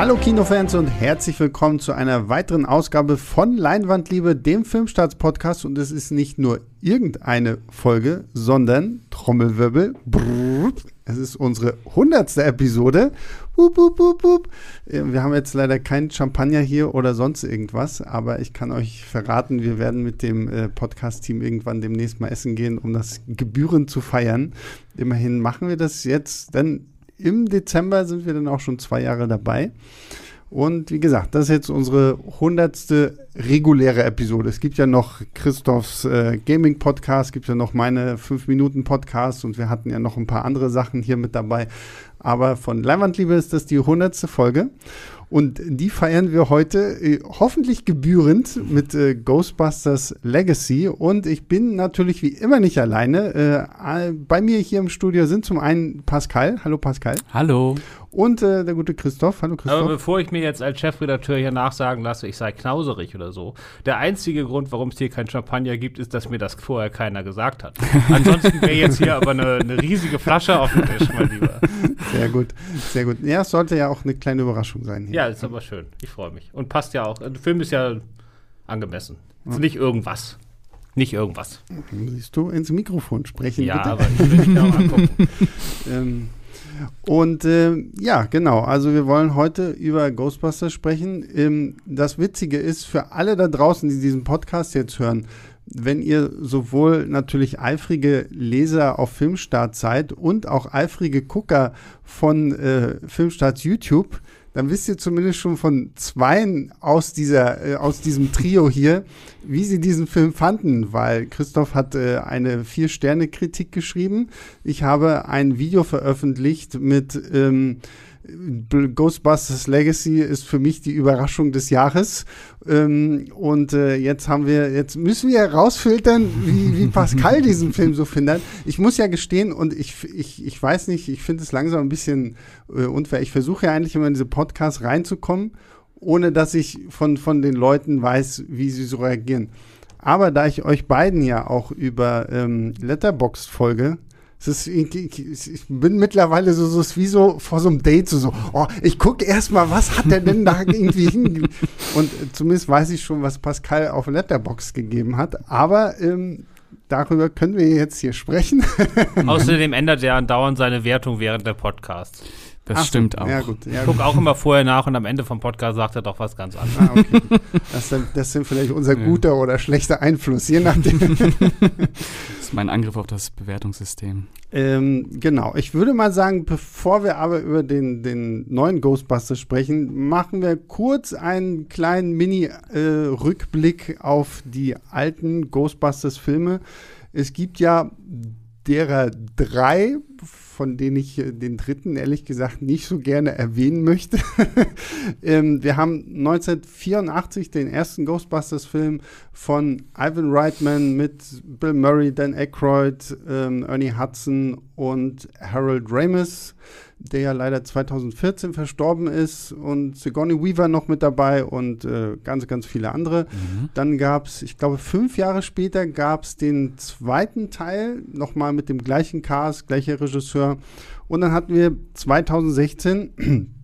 Hallo Kinofans und herzlich willkommen zu einer weiteren Ausgabe von Leinwandliebe, dem Filmstarts-Podcast. Und es ist nicht nur irgendeine Folge, sondern Trommelwirbel. Brrr, es ist unsere hundertste Episode. Wup, wup, wup, wup. Wir haben jetzt leider kein Champagner hier oder sonst irgendwas, aber ich kann euch verraten, wir werden mit dem äh, Podcast-Team irgendwann demnächst mal essen gehen, um das gebührend zu feiern. Immerhin machen wir das jetzt, denn im Dezember sind wir dann auch schon zwei Jahre dabei. Und wie gesagt, das ist jetzt unsere hundertste reguläre Episode. Es gibt ja noch Christophs äh, Gaming-Podcast, es gibt ja noch meine 5-Minuten-Podcast und wir hatten ja noch ein paar andere Sachen hier mit dabei. Aber von Leinwandliebe ist das die hundertste Folge. Und die feiern wir heute äh, hoffentlich gebührend mit äh, Ghostbusters Legacy. Und ich bin natürlich wie immer nicht alleine. Äh, bei mir hier im Studio sind zum einen Pascal. Hallo Pascal. Hallo. Und äh, der gute Christoph. Hallo Christoph. Aber bevor ich mir jetzt als Chefredakteur hier nachsagen lasse, ich sei knauserig oder so, der einzige Grund, warum es hier kein Champagner gibt, ist, dass mir das vorher keiner gesagt hat. Ansonsten wäre jetzt hier aber eine, eine riesige Flasche auf dem Tisch, mein Lieber. Sehr gut, sehr gut. Ja, es sollte ja auch eine kleine Überraschung sein. Hier. Ja, ist aber schön. Ich freue mich. Und passt ja auch. Der Film ist ja angemessen. Ist nicht irgendwas. Nicht irgendwas. Siehst du, ins Mikrofon sprechen, Ja, bitte. aber ich will mich auch angucken. Ähm, und äh, ja, genau. Also wir wollen heute über Ghostbusters sprechen. Ähm, das Witzige ist für alle da draußen, die diesen Podcast jetzt hören, wenn ihr sowohl natürlich eifrige Leser auf Filmstart seid und auch eifrige Gucker von äh, Filmstarts YouTube, dann wisst ihr zumindest schon von zweien aus dieser äh, aus diesem Trio hier, wie sie diesen Film fanden, weil Christoph hat äh, eine vier Sterne Kritik geschrieben. Ich habe ein Video veröffentlicht mit ähm, Ghostbusters Legacy ist für mich die Überraschung des Jahres. Ähm, und äh, jetzt haben wir, jetzt müssen wir herausfiltern, wie, wie Pascal diesen Film so findet. Ich muss ja gestehen, und ich, ich, ich weiß nicht, ich finde es langsam ein bisschen äh, unfair. Ich versuche ja eigentlich immer in diese Podcasts reinzukommen, ohne dass ich von, von den Leuten weiß, wie sie so reagieren. Aber da ich euch beiden ja auch über ähm, Letterboxd folge, ist, ich, bin mittlerweile so, so ist wie so vor so einem Date so, so oh, ich gucke erstmal, was hat der denn da irgendwie hinge Und äh, zumindest weiß ich schon, was Pascal auf Letterbox gegeben hat. Aber ähm, darüber können wir jetzt hier sprechen. Außerdem ändert er andauernd seine Wertung während der Podcasts. Das Ach stimmt auch. Ja, gut. Ja, Ich gut. gucke auch immer vorher nach und am Ende vom Podcast sagt er doch was ganz anderes. Ah, okay. Das sind, das sind vielleicht unser Ja. guter oder schlechter Einfluss, je nachdem. Das ist mein Angriff auf das Bewertungssystem. Ähm, genau, ich würde mal sagen, bevor wir aber über den, den neuen Ghostbusters sprechen, machen wir kurz einen kleinen Mini-Rückblick auf die alten Ghostbusters-Filme. Es gibt ja derer drei, von denen ich äh, den dritten ehrlich gesagt nicht so gerne erwähnen möchte. ähm, wir haben 1984 den ersten Ghostbusters-Film von Ivan Reitman mit Bill Murray, Dan Aykroyd, ähm, Ernie Hudson und Harold Ramis, der ja leider 2014 verstorben ist und Sigourney Weaver noch mit dabei und äh, ganz, ganz viele andere. Dann gab es, ich glaube, fünf Jahre später gab es den zweiten Teil, nochmal mit dem gleichen Cast, gleicher Regisseur. Und dann hatten wir 2016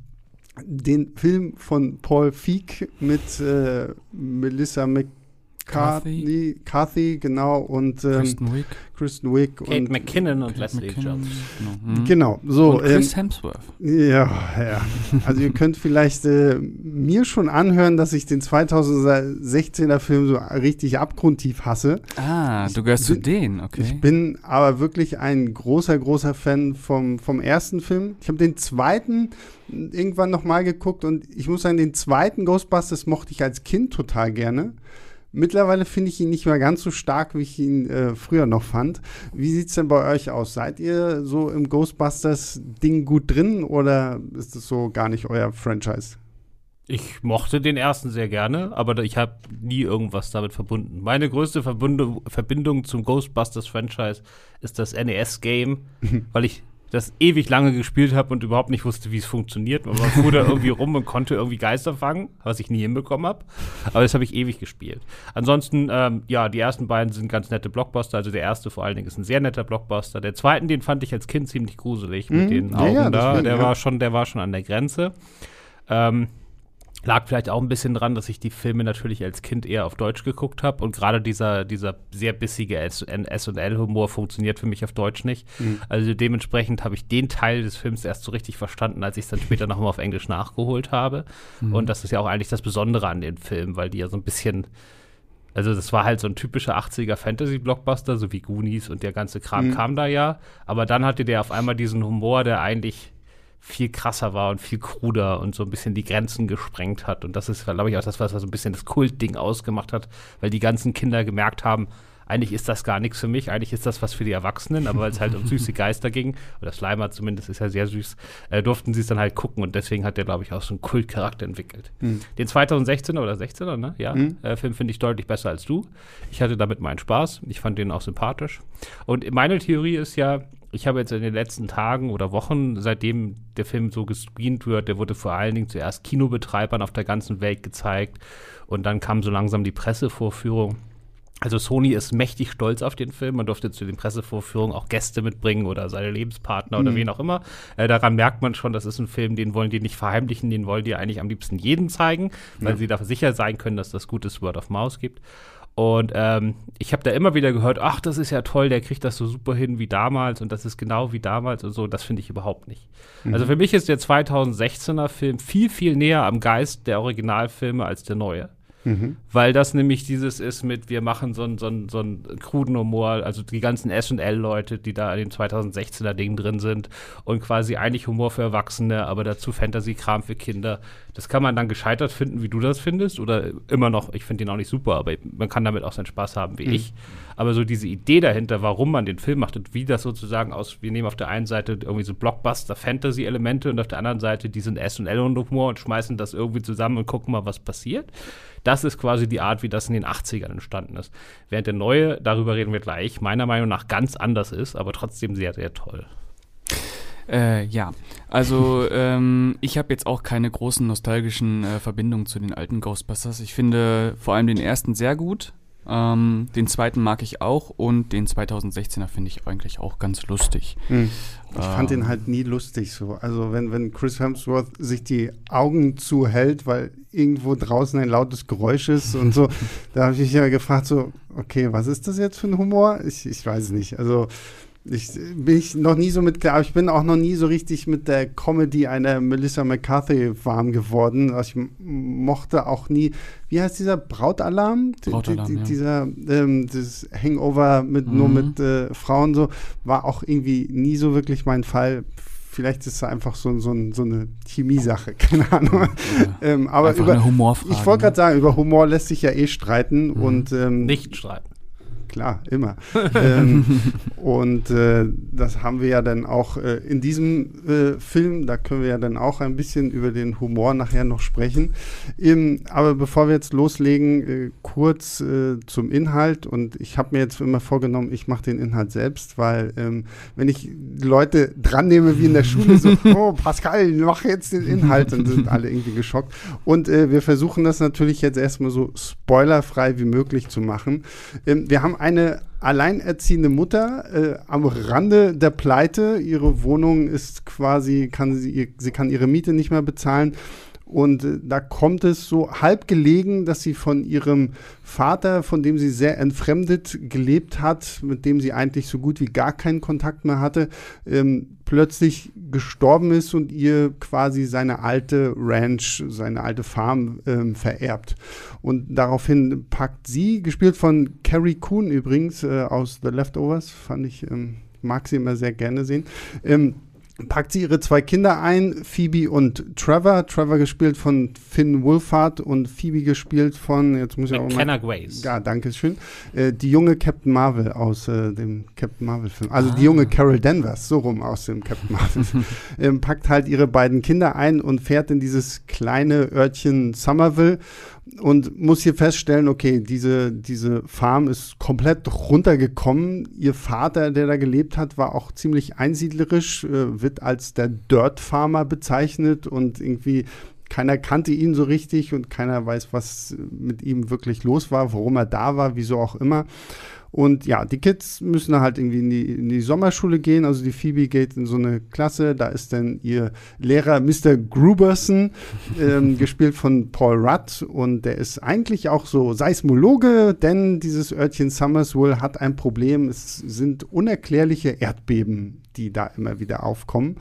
den Film von Paul Feig mit äh, Melissa McCarthy, Cathy, genau, und ähm, Kristen Wiig, Kristen Wiig Kate und McKinnon und Kate Leslie McKinnon, Jones. Genau. Mhm. Genau, so. Und Chris Hemsworth. Ja, ja. Also ihr könnt vielleicht äh, mir schon anhören, dass ich den 2016er Film so richtig abgrundtief hasse. Ah, Ich du gehörst zu bin- denen, okay. Ich bin aber wirklich ein großer, großer Fan vom, vom ersten Film. Ich habe den zweiten irgendwann nochmal geguckt und ich muss sagen, den zweiten Ghostbusters mochte ich als Kind total gerne. Mittlerweile finde ich ihn nicht mehr ganz so stark, wie ich ihn äh, früher noch fand. Wie sieht es denn bei euch aus? Seid ihr so im Ghostbusters-Ding gut drin oder ist das so gar nicht euer Franchise? Ich mochte den ersten sehr gerne, aber ich habe nie irgendwas damit verbunden. Meine größte Verbunde, Verbindung zum Ghostbusters-Franchise ist das NES-Game, weil ich das ewig lange gespielt habe und überhaupt nicht wusste, wie es funktioniert. Man fuhr da irgendwie rum und konnte irgendwie Geister fangen, was ich nie hinbekommen habe. Aber das habe ich ewig gespielt. Ansonsten, ähm, ja, die ersten beiden sind ganz nette Blockbuster. Also der erste vor allen Dingen ist ein sehr netter Blockbuster. Der zweiten, den fand ich als Kind ziemlich gruselig mit Mhm. den Ja, Augen ja, da. deswegen, Der ja. war schon, der war schon an der Grenze. Ähm, Lag vielleicht auch ein bisschen dran, dass ich die Filme natürlich als Kind eher auf Deutsch geguckt habe und gerade dieser, dieser sehr bissige S&L-Humor funktioniert für mich auf Deutsch nicht. Mhm. Also dementsprechend habe ich den Teil des Films erst so richtig verstanden, als ich es dann später nochmal auf Englisch nachgeholt habe. Mhm. Und das ist ja auch eigentlich das Besondere an den Filmen, weil die ja so ein bisschen also das war halt so ein typischer 80er Fantasy-Blockbuster, so wie Goonies und der ganze Kram mhm. kam da ja. Aber dann hatte der auf einmal diesen Humor, der eigentlich viel krasser war und viel kruder und so ein bisschen die Grenzen gesprengt hat. Und das ist, glaube ich, auch das, was so ein bisschen das Kultding ausgemacht hat, weil die ganzen Kinder gemerkt haben, eigentlich ist das gar nichts für mich, eigentlich ist das was für die Erwachsenen, aber weil es halt um süße Geister ging, oder Slimer zumindest ist ja sehr süß, äh, durften sie es dann halt gucken und deswegen hat der, glaube ich, auch so einen Kultcharakter entwickelt. Mhm. Den 2016er oder 16er, ne? Ja, mhm. äh, Film finde ich deutlich besser als du. Ich hatte damit meinen Spaß, ich fand den auch sympathisch. Und meine Theorie ist ja, ich habe jetzt in den letzten Tagen oder Wochen, seitdem der Film so gescreent wird, der wurde vor allen Dingen zuerst Kinobetreibern auf der ganzen Welt gezeigt und dann kam so langsam die Pressevorführung. Also Sony ist mächtig stolz auf den Film. Man durfte zu den Pressevorführungen auch Gäste mitbringen oder seine Lebenspartner mhm. oder wen auch immer. Äh, daran merkt man schon, das ist ein Film, den wollen die nicht verheimlichen, den wollen die eigentlich am liebsten jedem zeigen, weil ja. sie dafür sicher sein können, dass das gutes Word of Mouse gibt. Und ähm, ich habe da immer wieder gehört, ach, das ist ja toll, der kriegt das so super hin wie damals und das ist genau wie damals und so. Das finde ich überhaupt nicht. Mhm. Also für mich ist der 2016er Film viel, viel näher am Geist der Originalfilme als der neue. Mhm. Weil das nämlich dieses ist mit, wir machen so einen so so einen kruden Humor, also die ganzen S&L-Leute, die da in dem 2016er Ding drin sind und quasi eigentlich Humor für Erwachsene, aber dazu Fantasy-Kram für Kinder. Das kann man dann gescheitert finden, wie du das findest oder immer noch, ich finde den auch nicht super, aber man kann damit auch seinen Spaß haben, wie mhm. ich. Aber so diese Idee dahinter, warum man den Film macht und wie das sozusagen aus, wir nehmen auf der einen Seite irgendwie so Blockbuster-Fantasy-Elemente und auf der anderen Seite diesen S&L-Humor und schmeißen das irgendwie zusammen und gucken mal, was passiert. Das ist quasi die Art, wie das in den 80ern entstanden ist. Während der neue, darüber reden wir gleich, meiner Meinung nach ganz anders ist, aber trotzdem sehr, sehr toll. Äh, ja, also ähm, ich habe jetzt auch keine großen nostalgischen äh, Verbindungen zu den alten Ghostbusters. Ich finde vor allem den ersten sehr gut. Ähm, den zweiten mag ich auch und den 2016er finde ich eigentlich auch ganz lustig. Hm. Ich ähm, fand den halt nie lustig so. Also wenn, wenn Chris Hemsworth sich die Augen zuhält, weil irgendwo draußen ein lautes Geräusch ist und so, da habe ich mich ja gefragt so, okay, was ist das jetzt für ein Humor? Ich, ich weiß nicht. Also ich bin ich noch nie so mit klar, ich bin auch noch nie so richtig mit der Comedy einer Melissa McCarthy warm geworden. Also ich mochte auch nie, wie heißt dieser Brautalarm? Brautalarm, die, die, ja. Dieser ähm, das Hangover mit mhm. nur mit äh, Frauen so war auch irgendwie nie so wirklich mein Fall. Vielleicht ist es einfach so, so, so eine Chemiesache, keine Ahnung. Ja. ähm, aber über, eine Humorfrage. Ich wollte gerade ne? sagen, über Humor lässt sich ja eh streiten mhm. und ähm, nicht streiten klar, immer. ähm, und äh, das haben wir ja dann auch äh, in diesem äh, Film, da können wir ja dann auch ein bisschen über den Humor nachher noch sprechen. Ähm, aber bevor wir jetzt loslegen, äh, kurz äh, zum Inhalt. Und ich habe mir jetzt immer vorgenommen, ich mache den Inhalt selbst, weil ähm, wenn ich Leute dran nehme wie in der Schule, so, oh Pascal, mach jetzt den Inhalt, dann sind alle irgendwie geschockt. Und wir versuchen das natürlich jetzt erstmal so spoilerfrei wie möglich zu machen. Ähm, wir haben eine alleinerziehende Mutter äh, am Rande der Pleite. Ihre Wohnung ist quasi, kann sie, sie kann ihre Miete nicht mehr bezahlen und äh, da kommt es so halb gelegen, dass sie von ihrem Vater, von dem sie sehr entfremdet gelebt hat, mit dem sie eigentlich so gut wie gar keinen Kontakt mehr hatte, ähm, plötzlich gestorben ist und ihr quasi seine alte Ranch, seine alte Farm ähm, vererbt. Und daraufhin packt sie, gespielt von Carrie Coon übrigens äh, aus The Leftovers, fand ich, ähm, mag sie immer sehr gerne sehen. Ähm, packt sie ihre zwei Kinder ein, Phoebe und Trevor. Trevor gespielt von Finn Wolfhard und Phoebe gespielt von, jetzt muss ich auch mal. Grace. Ja, danke schön. Äh, die junge Captain Marvel aus äh, dem Captain Marvel Film. Also ah. die junge Carol Danvers, so rum aus dem Captain Marvel. ähm, packt halt ihre beiden Kinder ein und fährt in dieses kleine Örtchen Somerville und muss hier feststellen, okay, diese, diese Farm ist komplett runtergekommen. Ihr Vater, der da gelebt hat, war auch ziemlich einsiedlerisch, äh, wird als der Dirt Farmer bezeichnet und irgendwie keiner kannte ihn so richtig und keiner weiß, was mit ihm wirklich los war, warum er da war, wieso auch immer. Und ja, die Kids müssen halt irgendwie in die, in die Sommerschule gehen. Also die Phoebe geht in so eine Klasse. Da ist dann ihr Lehrer Mr. Gruberson, ähm, gespielt von Paul Rudd. Und der ist eigentlich auch so Seismologe, denn dieses Örtchen Summersville hat ein Problem. Es sind unerklärliche Erdbeben, die da immer wieder aufkommen.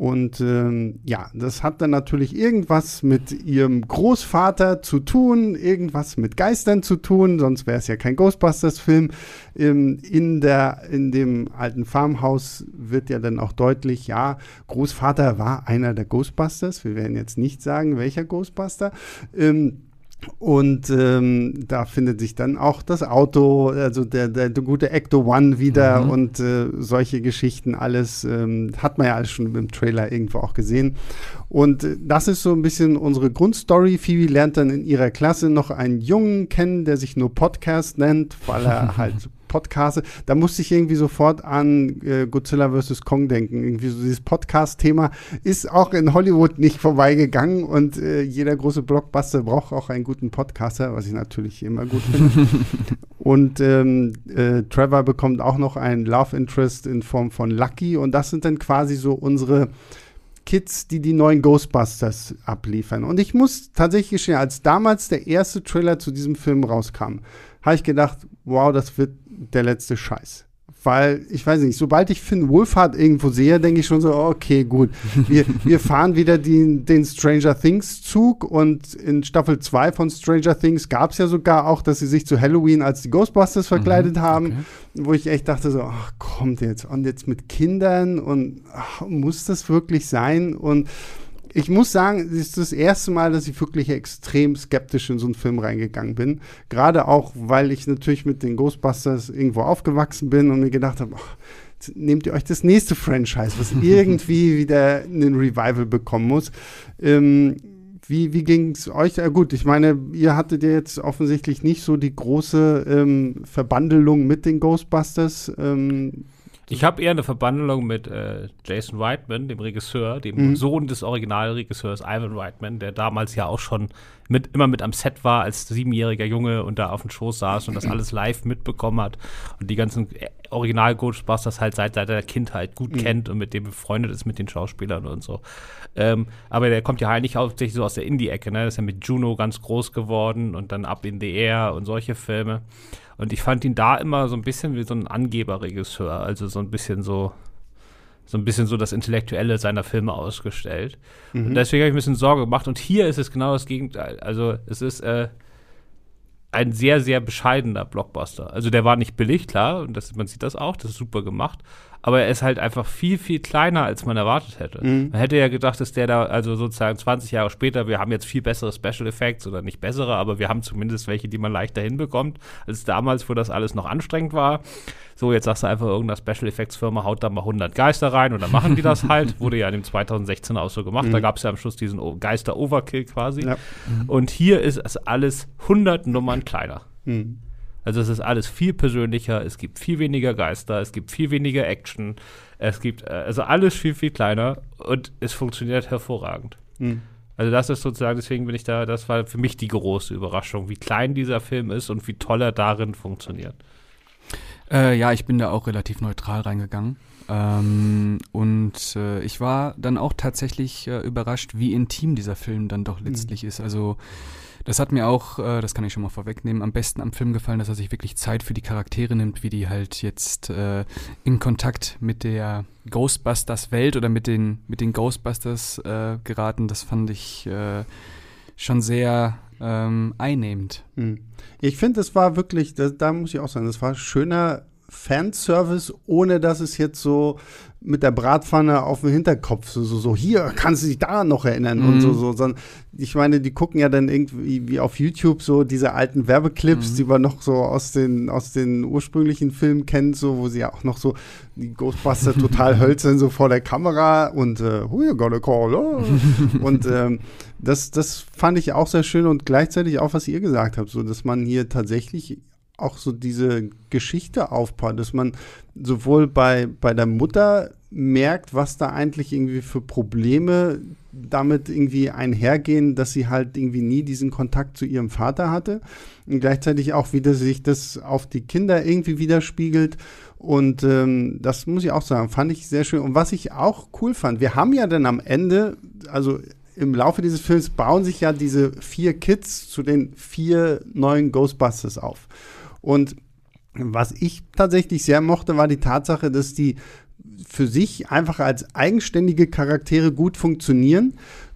Und ähm, ja, das hat dann natürlich irgendwas mit ihrem Großvater zu tun, irgendwas mit Geistern zu tun, sonst wäre es ja kein Ghostbusters-Film. Ähm, in, in dem alten Farmhaus wird ja dann auch deutlich, ja, Großvater war einer der Ghostbusters. Wir werden jetzt nicht sagen, welcher Ghostbuster. Ähm, und ähm, da findet sich dann auch das Auto, also der, der, der gute Ecto One wieder mhm. und äh, solche Geschichten, alles ähm, hat man ja alles schon im Trailer irgendwo auch gesehen. Und äh, das ist so ein bisschen unsere Grundstory. Phoebe lernt dann in ihrer Klasse noch einen Jungen kennen, der sich nur Podcast nennt, weil er halt Podcaste, da musste ich irgendwie sofort an äh, Godzilla vs. Kong denken. Irgendwie so dieses Podcast-Thema ist auch in Hollywood nicht vorbeigegangen und äh, jeder große Blockbuster braucht auch einen guten Podcaster, was ich natürlich immer gut finde. und ähm, äh, Trevor bekommt auch noch einen Love Interest in Form von Lucky und das sind dann quasi so unsere Kids, die die neuen Ghostbusters abliefern. Und ich muss tatsächlich gestehen, als damals der erste Trailer zu diesem Film rauskam, habe ich gedacht, wow, das wird der letzte Scheiß. Weil, ich weiß nicht, sobald ich Finn Wolfhard irgendwo sehe, denke ich schon so, okay, gut. Wir, wir fahren wieder die, den Stranger Things Zug und in Staffel 2 von Stranger Things gab es ja sogar auch, dass sie sich zu Halloween als die Ghostbusters mhm, verkleidet mhm, haben, okay. wo ich echt dachte so, ach, kommt jetzt. Und jetzt mit Kindern und ach, muss das wirklich sein? Und ich muss sagen, es ist das erste Mal, dass ich wirklich extrem skeptisch in so einen Film reingegangen bin. Gerade auch, weil ich natürlich mit den Ghostbusters irgendwo aufgewachsen bin und mir gedacht habe, oh, nehmt ihr euch das nächste Franchise, was irgendwie wieder einen Revival bekommen muss. Ähm, wie, wie ging es euch? Ja, gut, ich meine, ihr hattet ja jetzt offensichtlich nicht so die große ähm, Verbandelung mit den Ghostbusters. Ähm, ich habe eher eine Verbandlung mit äh, Jason Reitman, dem Regisseur, dem mhm. Sohn des Originalregisseurs Ivan Reitman, der damals ja auch schon mit, immer mit am Set war als siebenjähriger Junge und da auf dem Schoß saß und das alles live mitbekommen hat und die ganzen äh, Original Ghostbusters halt seit seiner Kindheit gut mhm. kennt und mit dem befreundet ist mit den Schauspielern und so. Ähm, aber der kommt ja eigentlich hauptsächlich so aus der Indie-Ecke, ne? Das ist ja mit Juno ganz groß geworden und dann Up in the Air und solche Filme. Und ich fand ihn da immer so ein bisschen wie so ein Angeberregisseur, also so ein bisschen so, so ein bisschen so das Intellektuelle seiner Filme ausgestellt. Mhm. Und deswegen habe ich ein bisschen Sorge gemacht. Und hier ist es genau das Gegenteil. Also es ist äh, ein sehr, sehr bescheidener Blockbuster. Also der war nicht billig, klar, und das, man sieht das auch, das ist super gemacht aber er ist halt einfach viel, viel kleiner, als man erwartet hätte. Mhm. Man hätte ja gedacht, dass der da, also sozusagen 20 Jahre später, wir haben jetzt viel bessere Special Effects oder nicht bessere, aber wir haben zumindest welche, die man leichter hinbekommt, als damals, wo das alles noch anstrengend war. So, jetzt sagst du einfach, irgendeine Special Effects Firma haut da mal 100 Geister rein und dann machen die das halt. Wurde ja in dem 2016 auch so gemacht. Mhm. Da gab es ja am Schluss diesen Geister-Overkill quasi. Ja. Mhm. Und hier ist es alles 100 Nummern kleiner. Mhm. Also es ist alles viel persönlicher, es gibt viel weniger Geister, es gibt viel weniger Action, es gibt äh, also alles viel, viel kleiner und es funktioniert hervorragend. Mhm. Also das ist sozusagen, deswegen bin ich da, das war für mich die große Überraschung, wie klein dieser Film ist und wie toll er darin funktioniert. Äh, ja, ich bin da auch relativ neutral reingegangen. Ähm, und äh, ich war dann auch tatsächlich äh, überrascht, wie intim dieser Film dann doch letztlich mhm. ist. Also das hat mir auch, äh, das kann ich schon mal vorwegnehmen, am besten am Film gefallen, dass er sich wirklich Zeit für die Charaktere nimmt, wie die halt jetzt äh, in Kontakt mit der Ghostbusters-Welt oder mit den, mit den Ghostbusters äh, geraten. Das fand ich äh, schon sehr ähm, einnehmend. Hm. Ich finde, es war wirklich, da, da muss ich auch sagen, das war schöner Fanservice, ohne dass es jetzt so mit der Bratpfanne auf dem Hinterkopf so, so, so hier kannst du dich daran noch erinnern mhm. und so, so, so. Ich meine, die gucken ja dann irgendwie wie auf YouTube so diese alten Werbeclips, mhm. die man noch so aus den, aus den ursprünglichen Filmen kennt, so, wo sie ja auch noch so die Ghostbuster total hölzern so vor der Kamera und äh, who you gonna call? Oh. und ähm, das, das fand ich auch sehr schön und gleichzeitig auch, was ihr gesagt habt, so, dass man hier tatsächlich auch so diese Geschichte aufbaut, dass man sowohl bei, bei der Mutter merkt, was da eigentlich irgendwie für Probleme damit irgendwie einhergehen, dass sie halt irgendwie nie diesen Kontakt zu ihrem Vater hatte. Und gleichzeitig auch, wie das sich das auf die Kinder irgendwie widerspiegelt. Und ähm, das muss ich auch sagen, fand ich sehr schön. Und was ich auch cool fand, wir haben ja dann am Ende, also im Laufe dieses Films bauen sich ja diese vier Kids zu den vier neuen Ghostbusters auf. Und was ich tatsächlich sehr mochte, war die Tatsache, dass die für sich einfach als eigenständige Charaktere gut funktionieren.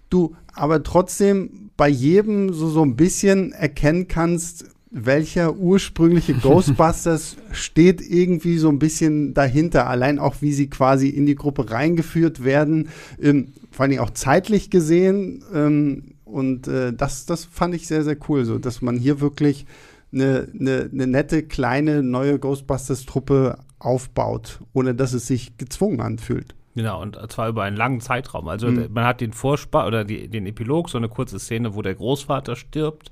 Du aber trotzdem bei jedem so, so ein bisschen erkennen kannst, welcher ursprüngliche Ghostbusters steht irgendwie so ein bisschen dahinter. Allein auch, wie sie quasi in die Gruppe reingeführt werden, ähm, vor allem auch zeitlich gesehen. Ähm, und äh, das, das fand ich sehr, sehr cool, so dass man hier wirklich eine, eine, eine nette, kleine, neue Ghostbusters-Truppe aufbaut, ohne dass es sich gezwungen anfühlt. Genau, und zwar über einen langen Zeitraum. Also mhm. man hat den Vorspann oder die, den Epilog, so eine kurze Szene, wo der Großvater stirbt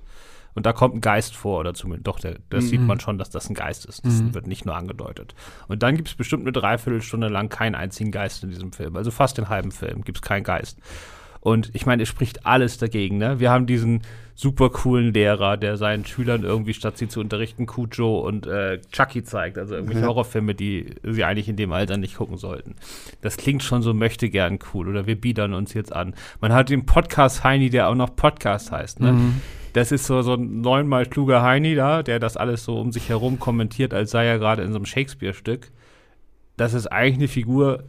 und da kommt ein Geist vor, oder zumindest, doch, der, das mhm. sieht man schon, dass das ein Geist ist. Das mhm. wird nicht nur angedeutet. Und dann gibt es bestimmt eine Dreiviertelstunde lang keinen einzigen Geist in diesem Film. Also fast den halben Film gibt es keinen Geist. Und ich meine, es spricht alles dagegen. Ne? Wir haben diesen super coolen Lehrer, der seinen Schülern irgendwie, statt sie zu unterrichten, Cujo und äh, Chucky zeigt. Also irgendwelche ja. Horrorfilme, die sie eigentlich in dem Alter nicht gucken sollten. Das klingt schon so möchte gern cool. Oder wir biedern uns jetzt an. Man hat den Podcast Heini, der auch noch Podcast heißt. Ne? Mhm. Das ist so, so ein neunmal kluger Heini da, der das alles so um sich herum kommentiert, als sei er gerade in so einem Shakespeare-Stück. Das ist eigentlich eine Figur,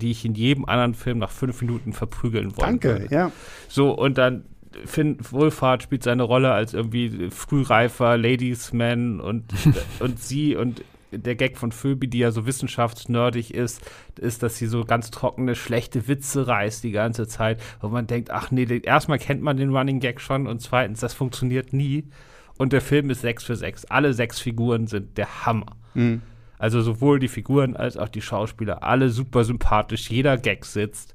die ich in jedem anderen Film nach fünf Minuten verprügeln wollte. Danke, würde. ja. So, und dann Finn Wohlfahrt spielt seine Rolle als irgendwie frühreifer Ladiesman und, und sie und der Gag von Phoebe, die ja so wissenschaftsnerdig ist, ist, dass sie so ganz trockene, schlechte Witze reißt die ganze Zeit, wo man denkt, ach nee, erstmal kennt man den Running Gag schon und zweitens, das funktioniert nie. Und der Film ist 6 für 6. Alle sechs Figuren sind der Hammer. Mhm. Also sowohl die Figuren als auch die Schauspieler, alle super sympathisch, jeder Gag sitzt.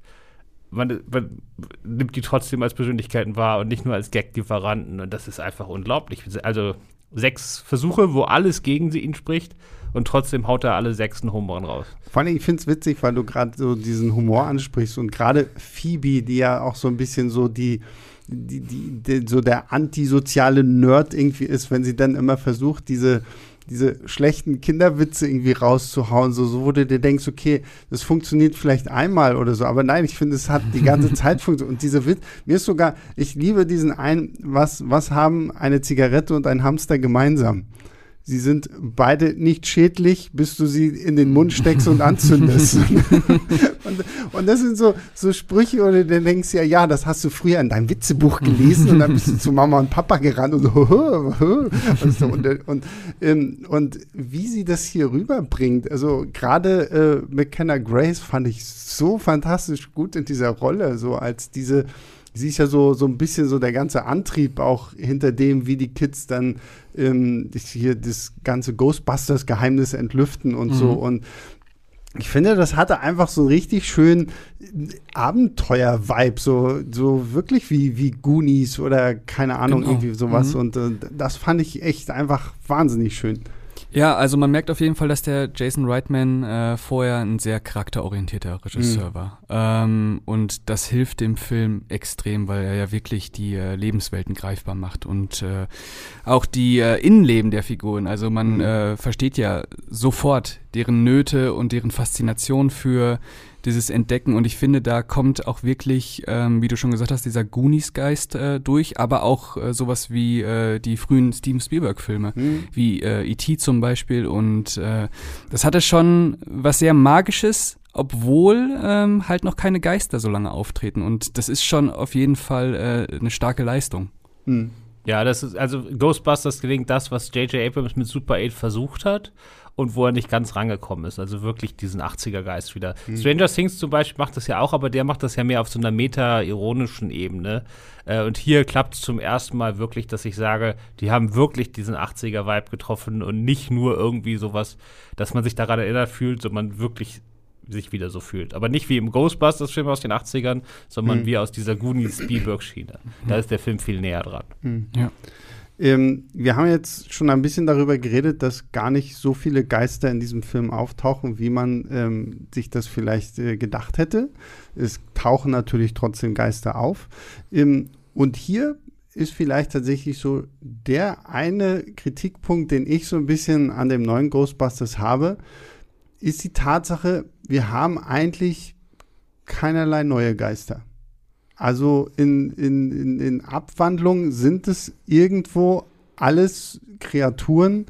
Man, man, nimmt die trotzdem als Persönlichkeiten wahr und nicht nur als Gag-Lieferanten. Und das ist einfach unglaublich. Also sechs Versuche, wo alles gegen sie ihn spricht und trotzdem haut er alle sechs einen Home raus. Vor allem, ich finde es witzig, weil du gerade so diesen Humor ansprichst und gerade Phoebe, die ja auch so ein bisschen so die, die, die, die, so der antisoziale Nerd irgendwie ist, wenn sie dann immer versucht, diese diese schlechten Kinderwitze irgendwie rauszuhauen, so, so wo du dir denkst, okay, das funktioniert vielleicht einmal oder so, aber nein, ich finde, es hat die ganze Zeit funktioniert. Und diese Witz, mir ist sogar, ich liebe diesen einen, was, was haben eine Zigarette und ein Hamster gemeinsam? Sie sind beide nicht schädlich, bis du sie in den Mund steckst und anzündest. und, und, das sind so, so Sprüche, oder du denkst ja, ja, das hast du früher in deinem Witzebuch gelesen und dann bist du zu Mama und Papa gerannt und so, und, so, und, und, ähm, und wie sie das hier rüberbringt, also gerade äh, McKenna Grace fand ich so fantastisch gut in dieser Rolle, so als diese sie ist ja so, so ein bisschen so der ganze Antrieb auch hinter dem, wie die Kids dann ähm, hier das ganze Ghostbusters-Geheimnis entlüften und mhm. so. Und ich finde, das hatte einfach so einen richtig schönen Abenteuer-Vibe, so, so wirklich wie, wie Goonies oder keine Ahnung, genau. irgendwie sowas. Mhm. Und äh, das fand ich echt einfach wahnsinnig schön. Ja, also man merkt auf jeden Fall, dass der Jason Reitman äh, vorher ein sehr charakterorientierter Regisseur mhm. war. Ähm, und das hilft dem Film extrem, weil er ja wirklich die äh, Lebenswelten greifbar macht und äh, auch die äh, Innenleben der Figuren. Also man mhm. Äh, versteht ja sofort deren Nöte und deren Faszination für dieses Entdecken. Und ich finde, da kommt auch wirklich, ähm, wie du schon gesagt hast, dieser Goonies-Geist äh, durch, aber auch äh, sowas wie äh, die frühen Steven Spielberg-Filme, mhm. wie äh, E.T. zum Beispiel. Und äh, das hatte schon was sehr Magisches, obwohl ähm, halt noch keine Geister so lange auftreten. Und das ist schon auf jeden Fall äh, eine starke Leistung. Mhm. Ja, das ist, also Ghostbusters gelingt das, was J.J. Abrams mit Super 8 versucht hat und wo er nicht ganz rangekommen ist. Also wirklich diesen 80er-Geist wieder. Mhm. Stranger Things zum Beispiel macht das ja auch, aber der macht das ja mehr auf so einer meta-ironischen Ebene. Äh, und hier klappt es zum ersten Mal wirklich, dass ich sage, die haben wirklich diesen 80er-Vibe getroffen und nicht nur irgendwie sowas, dass man sich daran erinnert fühlt, sondern wirklich sich wieder so fühlt. Aber nicht wie im Ghostbusters-Film aus den 80ern, sondern mhm. wie aus dieser Goonies-Spielberg-Schiene. Da ist der Film viel näher dran. Mhm. Ja. Ähm, wir haben jetzt schon ein bisschen darüber geredet, dass gar nicht so viele Geister in diesem Film auftauchen, wie man ähm, sich das vielleicht äh, gedacht hätte. Es tauchen natürlich trotzdem Geister auf. Ähm, und hier ist vielleicht tatsächlich so der eine Kritikpunkt, den ich so ein bisschen an dem neuen Ghostbusters habe, ist die Tatsache, wir haben eigentlich keinerlei neue Geister. Also in, in, in, in Abwandlung sind es irgendwo alles Kreaturen,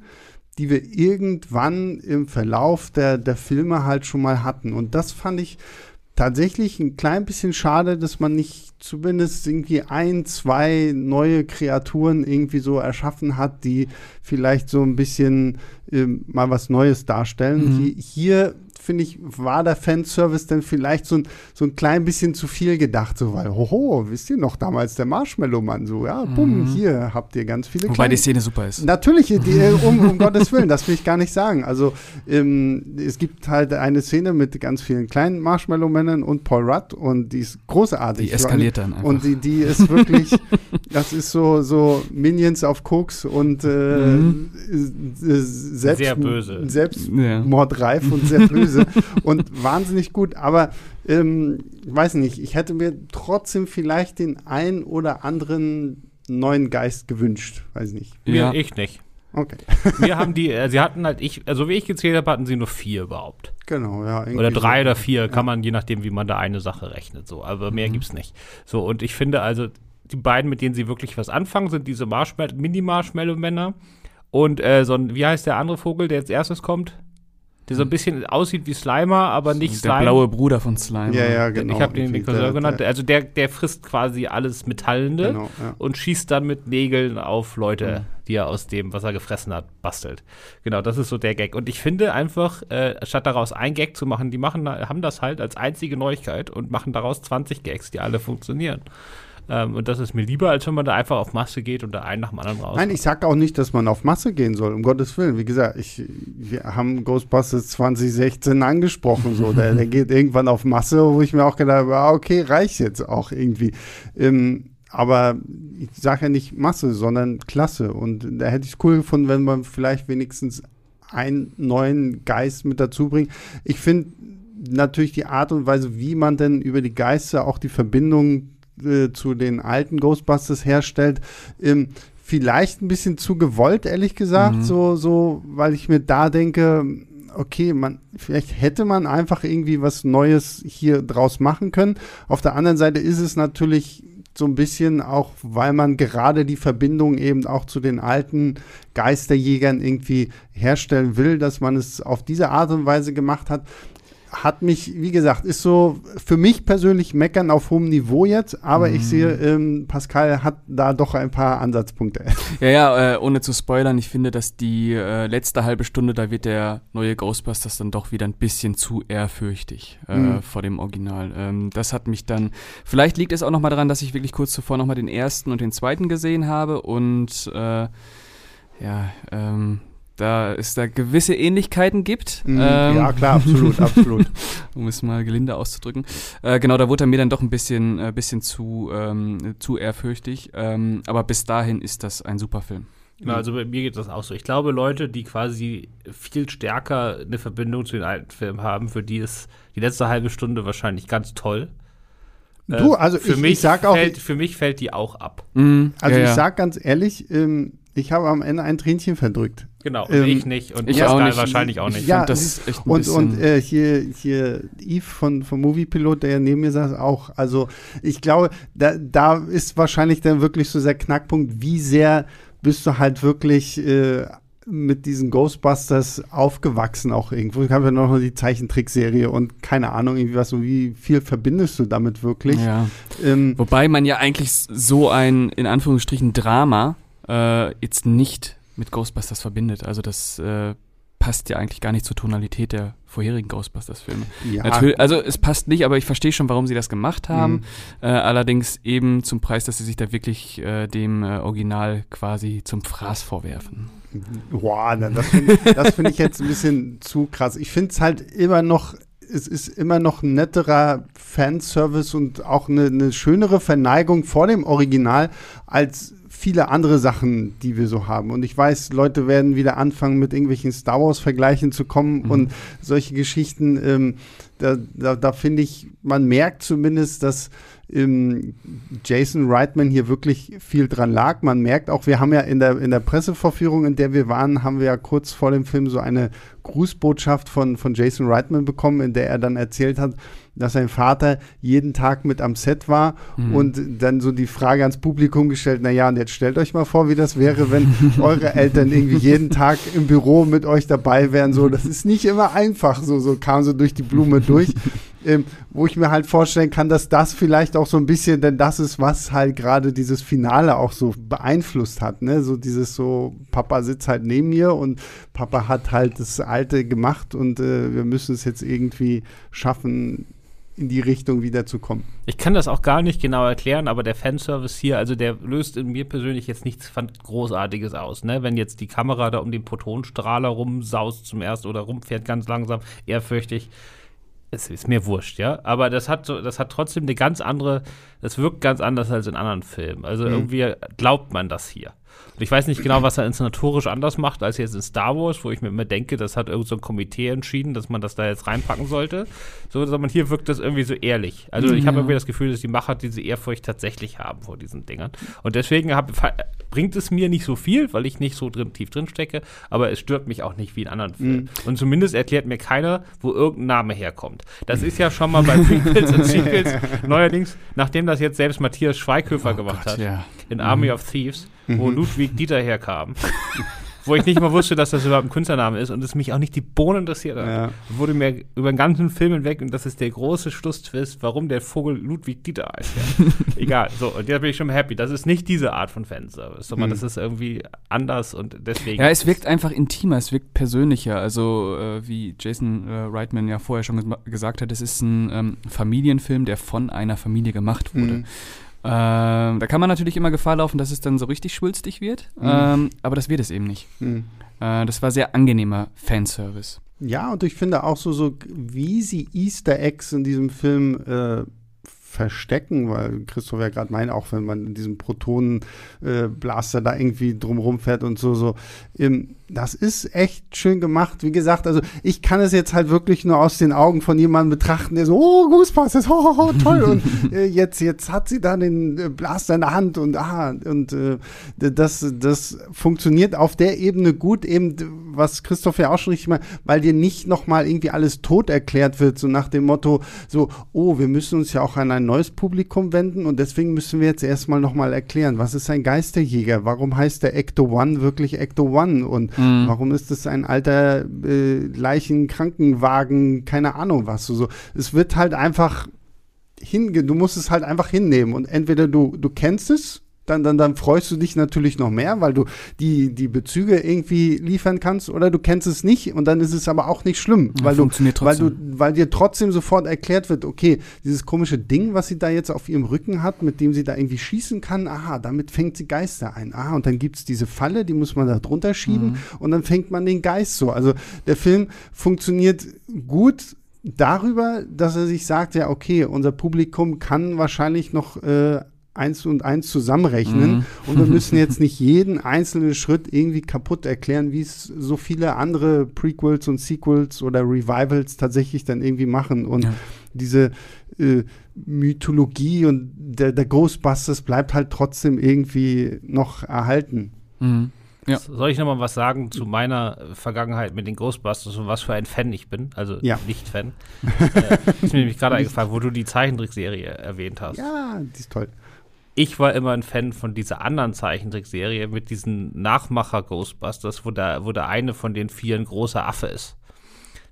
die wir irgendwann im Verlauf der, der Filme halt schon mal hatten. Und das fand ich tatsächlich ein klein bisschen schade, dass man nicht zumindest irgendwie ein, zwei neue Kreaturen irgendwie so erschaffen hat, die vielleicht so ein bisschen äh, mal was Neues darstellen. Mhm. Hier finde ich, war der Fanservice dann vielleicht so ein, so ein klein bisschen zu viel gedacht, so, weil, hoho, wisst ihr noch damals der Marshmallow-Mann, so, ja, bumm, mhm. hier habt ihr ganz viele Wobei kleine, die Szene super ist. Natürlich, die, äh, um, um Gottes Willen, das will ich gar nicht sagen. Also, ähm, es gibt halt eine Szene mit ganz vielen kleinen Marshmallow-Männern und Paul Rudd und die ist großartig. Die eskaliert dann einfach. Und die, die ist wirklich, das ist so, so Minions auf Koks und äh, mhm. selbst, sehr böse. Selbstmordreif ja. und sehr böse. Weise und wahnsinnig gut. Aber ähm, weiß nicht, ich hätte mir trotzdem vielleicht den ein oder anderen neuen Geist gewünscht. Weiß nicht. Ja. Mir, ich nicht. Okay. Wir haben die, äh, sie hatten halt, ich, also wie ich gezählt habe, hatten sie nur vier überhaupt. Genau, ja. Oder drei so. oder vier, kann ja. man, je nachdem, wie man da eine Sache rechnet, so. Aber mehr mhm. gibt's nicht. So, und ich finde also, die beiden, mit denen sie wirklich was anfangen, sind diese Marshmallow, Mini-Marshmallow-Männer. Und äh, so ein, wie heißt der andere Vogel, der als erstes kommt? Der so ein bisschen aussieht wie Slimer, aber nicht der Slime. Der blaue Bruder von Slimer. Ja, ja, genau. Ich habe den Nikolai genannt. Also der, der frisst quasi alles Metallende genau, ja. und schießt dann mit Nägeln auf Leute, mhm. die er aus dem, was er gefressen hat, bastelt. Genau, das ist so der Gag. Und ich finde einfach, äh, statt daraus ein Gag zu machen, die machen, haben das halt als einzige Neuigkeit und machen daraus 20 Gags, die alle funktionieren. Ähm, und das ist mir lieber, als wenn man da einfach auf Masse geht und da einen nach dem anderen raus. Nein, ich sage auch nicht, dass man auf Masse gehen soll, um Gottes Willen. Wie gesagt, ich, wir haben Ghostbusters 2016 angesprochen. So. der, der geht irgendwann auf Masse, wo ich mir auch gedacht habe, ah, okay, reicht jetzt auch irgendwie. Ähm, aber ich sage ja nicht Masse, sondern Klasse. Und da hätte ich es cool gefunden, wenn man vielleicht wenigstens einen neuen Geist mit dazu bringt. Ich finde natürlich die Art und Weise, wie man denn über die Geister auch die Verbindung äh, zu den alten Ghostbusters herstellt, ähm, vielleicht ein bisschen zu gewollt, ehrlich gesagt, mhm. so, so, weil ich mir da denke, okay, man, vielleicht hätte man einfach irgendwie was Neues hier draus machen können. Auf der anderen Seite ist es natürlich so ein bisschen auch, weil man gerade die Verbindung eben auch zu den alten Geisterjägern irgendwie herstellen will, dass man es auf diese Art und Weise gemacht hat hat mich, wie gesagt, ist so für mich persönlich meckern auf hohem Niveau jetzt, aber mhm. ich sehe, ähm, Pascal hat da doch ein paar Ansatzpunkte. Ja, ja, äh, ohne zu spoilern, ich finde, dass die äh, letzte halbe Stunde, da wird der neue Ghostbusters dann doch wieder ein bisschen zu ehrfürchtig äh, mhm. vor dem Original. Ähm, das hat mich dann, vielleicht liegt es auch nochmal daran, dass ich wirklich kurz zuvor nochmal den ersten und den zweiten gesehen habe und äh, ja, ähm, da es da gewisse Ähnlichkeiten gibt. Mhm, ähm, ja, klar, absolut, absolut. um es mal gelinde auszudrücken. Äh, genau, da wurde er mir dann doch ein bisschen, äh, bisschen zu, ähm, zu ehrfürchtig. Ähm, aber bis dahin ist das ein super Film. Genau, also bei mir geht das auch so. Ich glaube, Leute, die quasi viel stärker eine Verbindung zu den alten Filmen haben, für die ist die letzte halbe Stunde wahrscheinlich ganz toll. Du, äh, also für ich, mich ich sag auch, fällt, für mich fällt die auch ab. Mhm, also ja, ich ja. sag ganz ehrlich, ähm, ich habe am Ende ein Tränchen verdrückt. Genau, ähm, ich nicht und ich auch nicht. wahrscheinlich auch nicht. Ja, das echt und, und äh, hier, hier Yves von, vom Moviepilot, der ja neben mir saß, auch. Also ich glaube, da, da ist wahrscheinlich dann wirklich so der Knackpunkt, wie sehr bist du halt wirklich äh, mit diesen Ghostbusters aufgewachsen auch irgendwo. Ich habe ja noch die Zeichentrickserie und keine Ahnung, irgendwie was, so wie viel verbindest du damit wirklich? Ja. Ähm, Wobei man ja eigentlich so ein, in Anführungsstrichen, Drama äh, jetzt nicht mit Ghostbusters verbindet. Also das äh, passt ja eigentlich gar nicht zur Tonalität der vorherigen Ghostbusters-Filme. Ja. also es passt nicht, aber ich verstehe schon, warum sie das gemacht haben. Mhm. Äh, allerdings eben zum Preis, dass sie sich da wirklich äh, dem äh, Original quasi zum Fraß vorwerfen. Boah, das finde find ich jetzt ein bisschen zu krass. Ich finde es halt immer noch es ist immer noch ein netterer Fanservice und auch eine, eine schönere Verneigung vor dem Original als viele andere Sachen, die wir so haben. Und ich weiß, Leute werden wieder anfangen, mit irgendwelchen Star Wars-Vergleichen zu kommen Mhm. und solche Geschichten. Ähm, da da, da finde ich, man merkt zumindest, dass ähm, Jason Reitman hier wirklich viel dran lag. Man merkt auch, wir haben ja in der, in der Pressevorführung, in der wir waren, haben wir ja kurz vor dem Film so eine Grußbotschaft von, von Jason Reitman bekommen, in der er dann erzählt hat, dass sein Vater jeden Tag mit am Set war Mhm. und dann so die Frage ans Publikum gestellt, na ja, und jetzt stellt euch mal vor, wie das wäre, wenn eure Eltern irgendwie jeden Tag im Büro mit euch dabei wären. So, das ist nicht immer einfach, so, so kam so durch die Blume durch. Ähm, wo ich mir halt vorstellen kann, dass das vielleicht auch so ein bisschen, denn das ist, was halt gerade dieses Finale auch so beeinflusst hat, ne? So dieses so, Papa sitzt halt neben mir und Papa hat halt das Alte gemacht und äh, wir müssen es jetzt irgendwie schaffen, in die Richtung wiederzukommen. Ich kann das auch gar nicht genau erklären, aber der Fanservice hier, also der löst in mir persönlich jetzt nichts Großartiges aus. Ne? Wenn jetzt die Kamera da um den Protonstrahler rumsaust zum ersten oder rumfährt ganz langsam, ehrfürchtig, es ist mir wurscht, ja. Aber das hat so, das hat trotzdem eine ganz andere, das wirkt ganz anders als in anderen Filmen. Also Mhm. irgendwie glaubt man das hier. Und ich weiß nicht genau, was er inszenatorisch anders macht als jetzt in Star Wars, wo ich mir immer denke, das hat irgend so ein Komitee entschieden, dass man das da jetzt reinpacken sollte. So, sondern hier wirkt das irgendwie so ehrlich. Also ich habe Ja. irgendwie das Gefühl, dass die Macher diese Ehrfurcht tatsächlich haben vor diesen Dingern. Und deswegen hab, bringt es mir nicht so viel, weil ich nicht so drin, tief drin stecke, aber es stört mich auch nicht wie in anderen Filmen. Und zumindest erklärt mir keiner, wo irgendein Name herkommt. Das ist ja schon mal bei Prequels und Sequels neuerdings, nachdem das jetzt selbst Matthias Schweighöfer gemacht Gott, hat ja. in Army of Thieves, wo Ludwig Dieter herkam. wo ich nicht mal wusste, dass das überhaupt ein Künstlername ist und es mich auch nicht die Bohnen interessiert hat. Ja. Wurde mir über den ganzen Film hinweg und das ist der große Schlusstwist, warum der Vogel Ludwig Dieter heißt. Ja. Egal, so, und jetzt bin ich schon happy. Das ist nicht diese Art von Fanservice, sondern Mhm. das ist irgendwie anders und deswegen. Ja, es wirkt einfach intimer, es wirkt persönlicher. Also, äh, wie Jason äh, Reitman ja vorher schon ges gesagt hat, es ist ein ähm, Familienfilm, der von einer Familie gemacht wurde. Mhm. Ähm, da kann man natürlich immer Gefahr laufen, dass es dann so richtig schwülstig wird. Mhm. Ähm, aber das wird es eben nicht. Mhm. Äh, das war sehr angenehmer Fanservice. Ja, und ich finde auch so, so wie sie Easter Eggs in diesem Film äh, verstecken, weil Christoph ja gerade meint, auch wenn man in diesem Protonenblaster äh, da irgendwie drumrum fährt und so, so. Ähm, das ist echt schön gemacht. Wie gesagt, also ich kann es jetzt halt wirklich nur aus den Augen von jemandem betrachten, der so, oh, Goosebusters, oh, oh, oh toll. und äh, jetzt, jetzt hat sie da den äh, Blaster in der Hand und ah, und äh, das, das funktioniert auf der Ebene gut, eben, was Christoph ja auch schon richtig meint, weil dir nicht nochmal irgendwie alles tot erklärt wird, so nach dem Motto, so, oh, wir müssen uns ja auch an ein neues Publikum wenden und deswegen müssen wir jetzt erstmal nochmal erklären, was ist ein Geisterjäger? Warum heißt der Ecto One wirklich Ecto One? Und Mhm. Warum ist es ein alter äh, Leichenkrankenwagen, keine Ahnung was. So, so. Es wird halt einfach hinge, du musst es halt einfach hinnehmen und entweder du, du kennst es, dann, dann, dann freust du dich natürlich noch mehr, weil du die, die Bezüge irgendwie liefern kannst, oder du kennst es nicht und dann ist es aber auch nicht schlimm, Ja, weil, du, weil, du, weil dir trotzdem sofort erklärt wird, okay, dieses komische Ding, was sie da jetzt auf ihrem Rücken hat, mit dem sie da irgendwie schießen kann, aha, damit fängt sie Geister ein. Aha, und dann gibt es diese Falle, die muss man da drunter schieben Mhm. und dann fängt man den Geist so. Also der Film funktioniert gut darüber, dass er sich sagt, ja, okay, unser Publikum kann wahrscheinlich noch äh, eins und eins zusammenrechnen Mhm. und wir müssen jetzt nicht jeden einzelnen Schritt irgendwie kaputt erklären, wie es so viele andere Prequels und Sequels oder Revivals tatsächlich dann irgendwie machen und Ja. diese äh, Mythologie und der, der Ghostbusters bleibt halt trotzdem irgendwie noch erhalten. Mhm. Ja. Soll ich noch mal was sagen zu meiner Vergangenheit mit den Ghostbusters und was für ein Fan ich bin? Also Ja. nicht Fan. äh, ist mir nämlich gerade eingefallen, wo du die Zeichentrickserie erwähnt hast. Ja, die ist toll. Ich war immer ein Fan von dieser anderen Zeichentrickserie mit diesen Nachmacher-Ghostbusters, wo der, wo der eine von den vier ein großer Affe ist.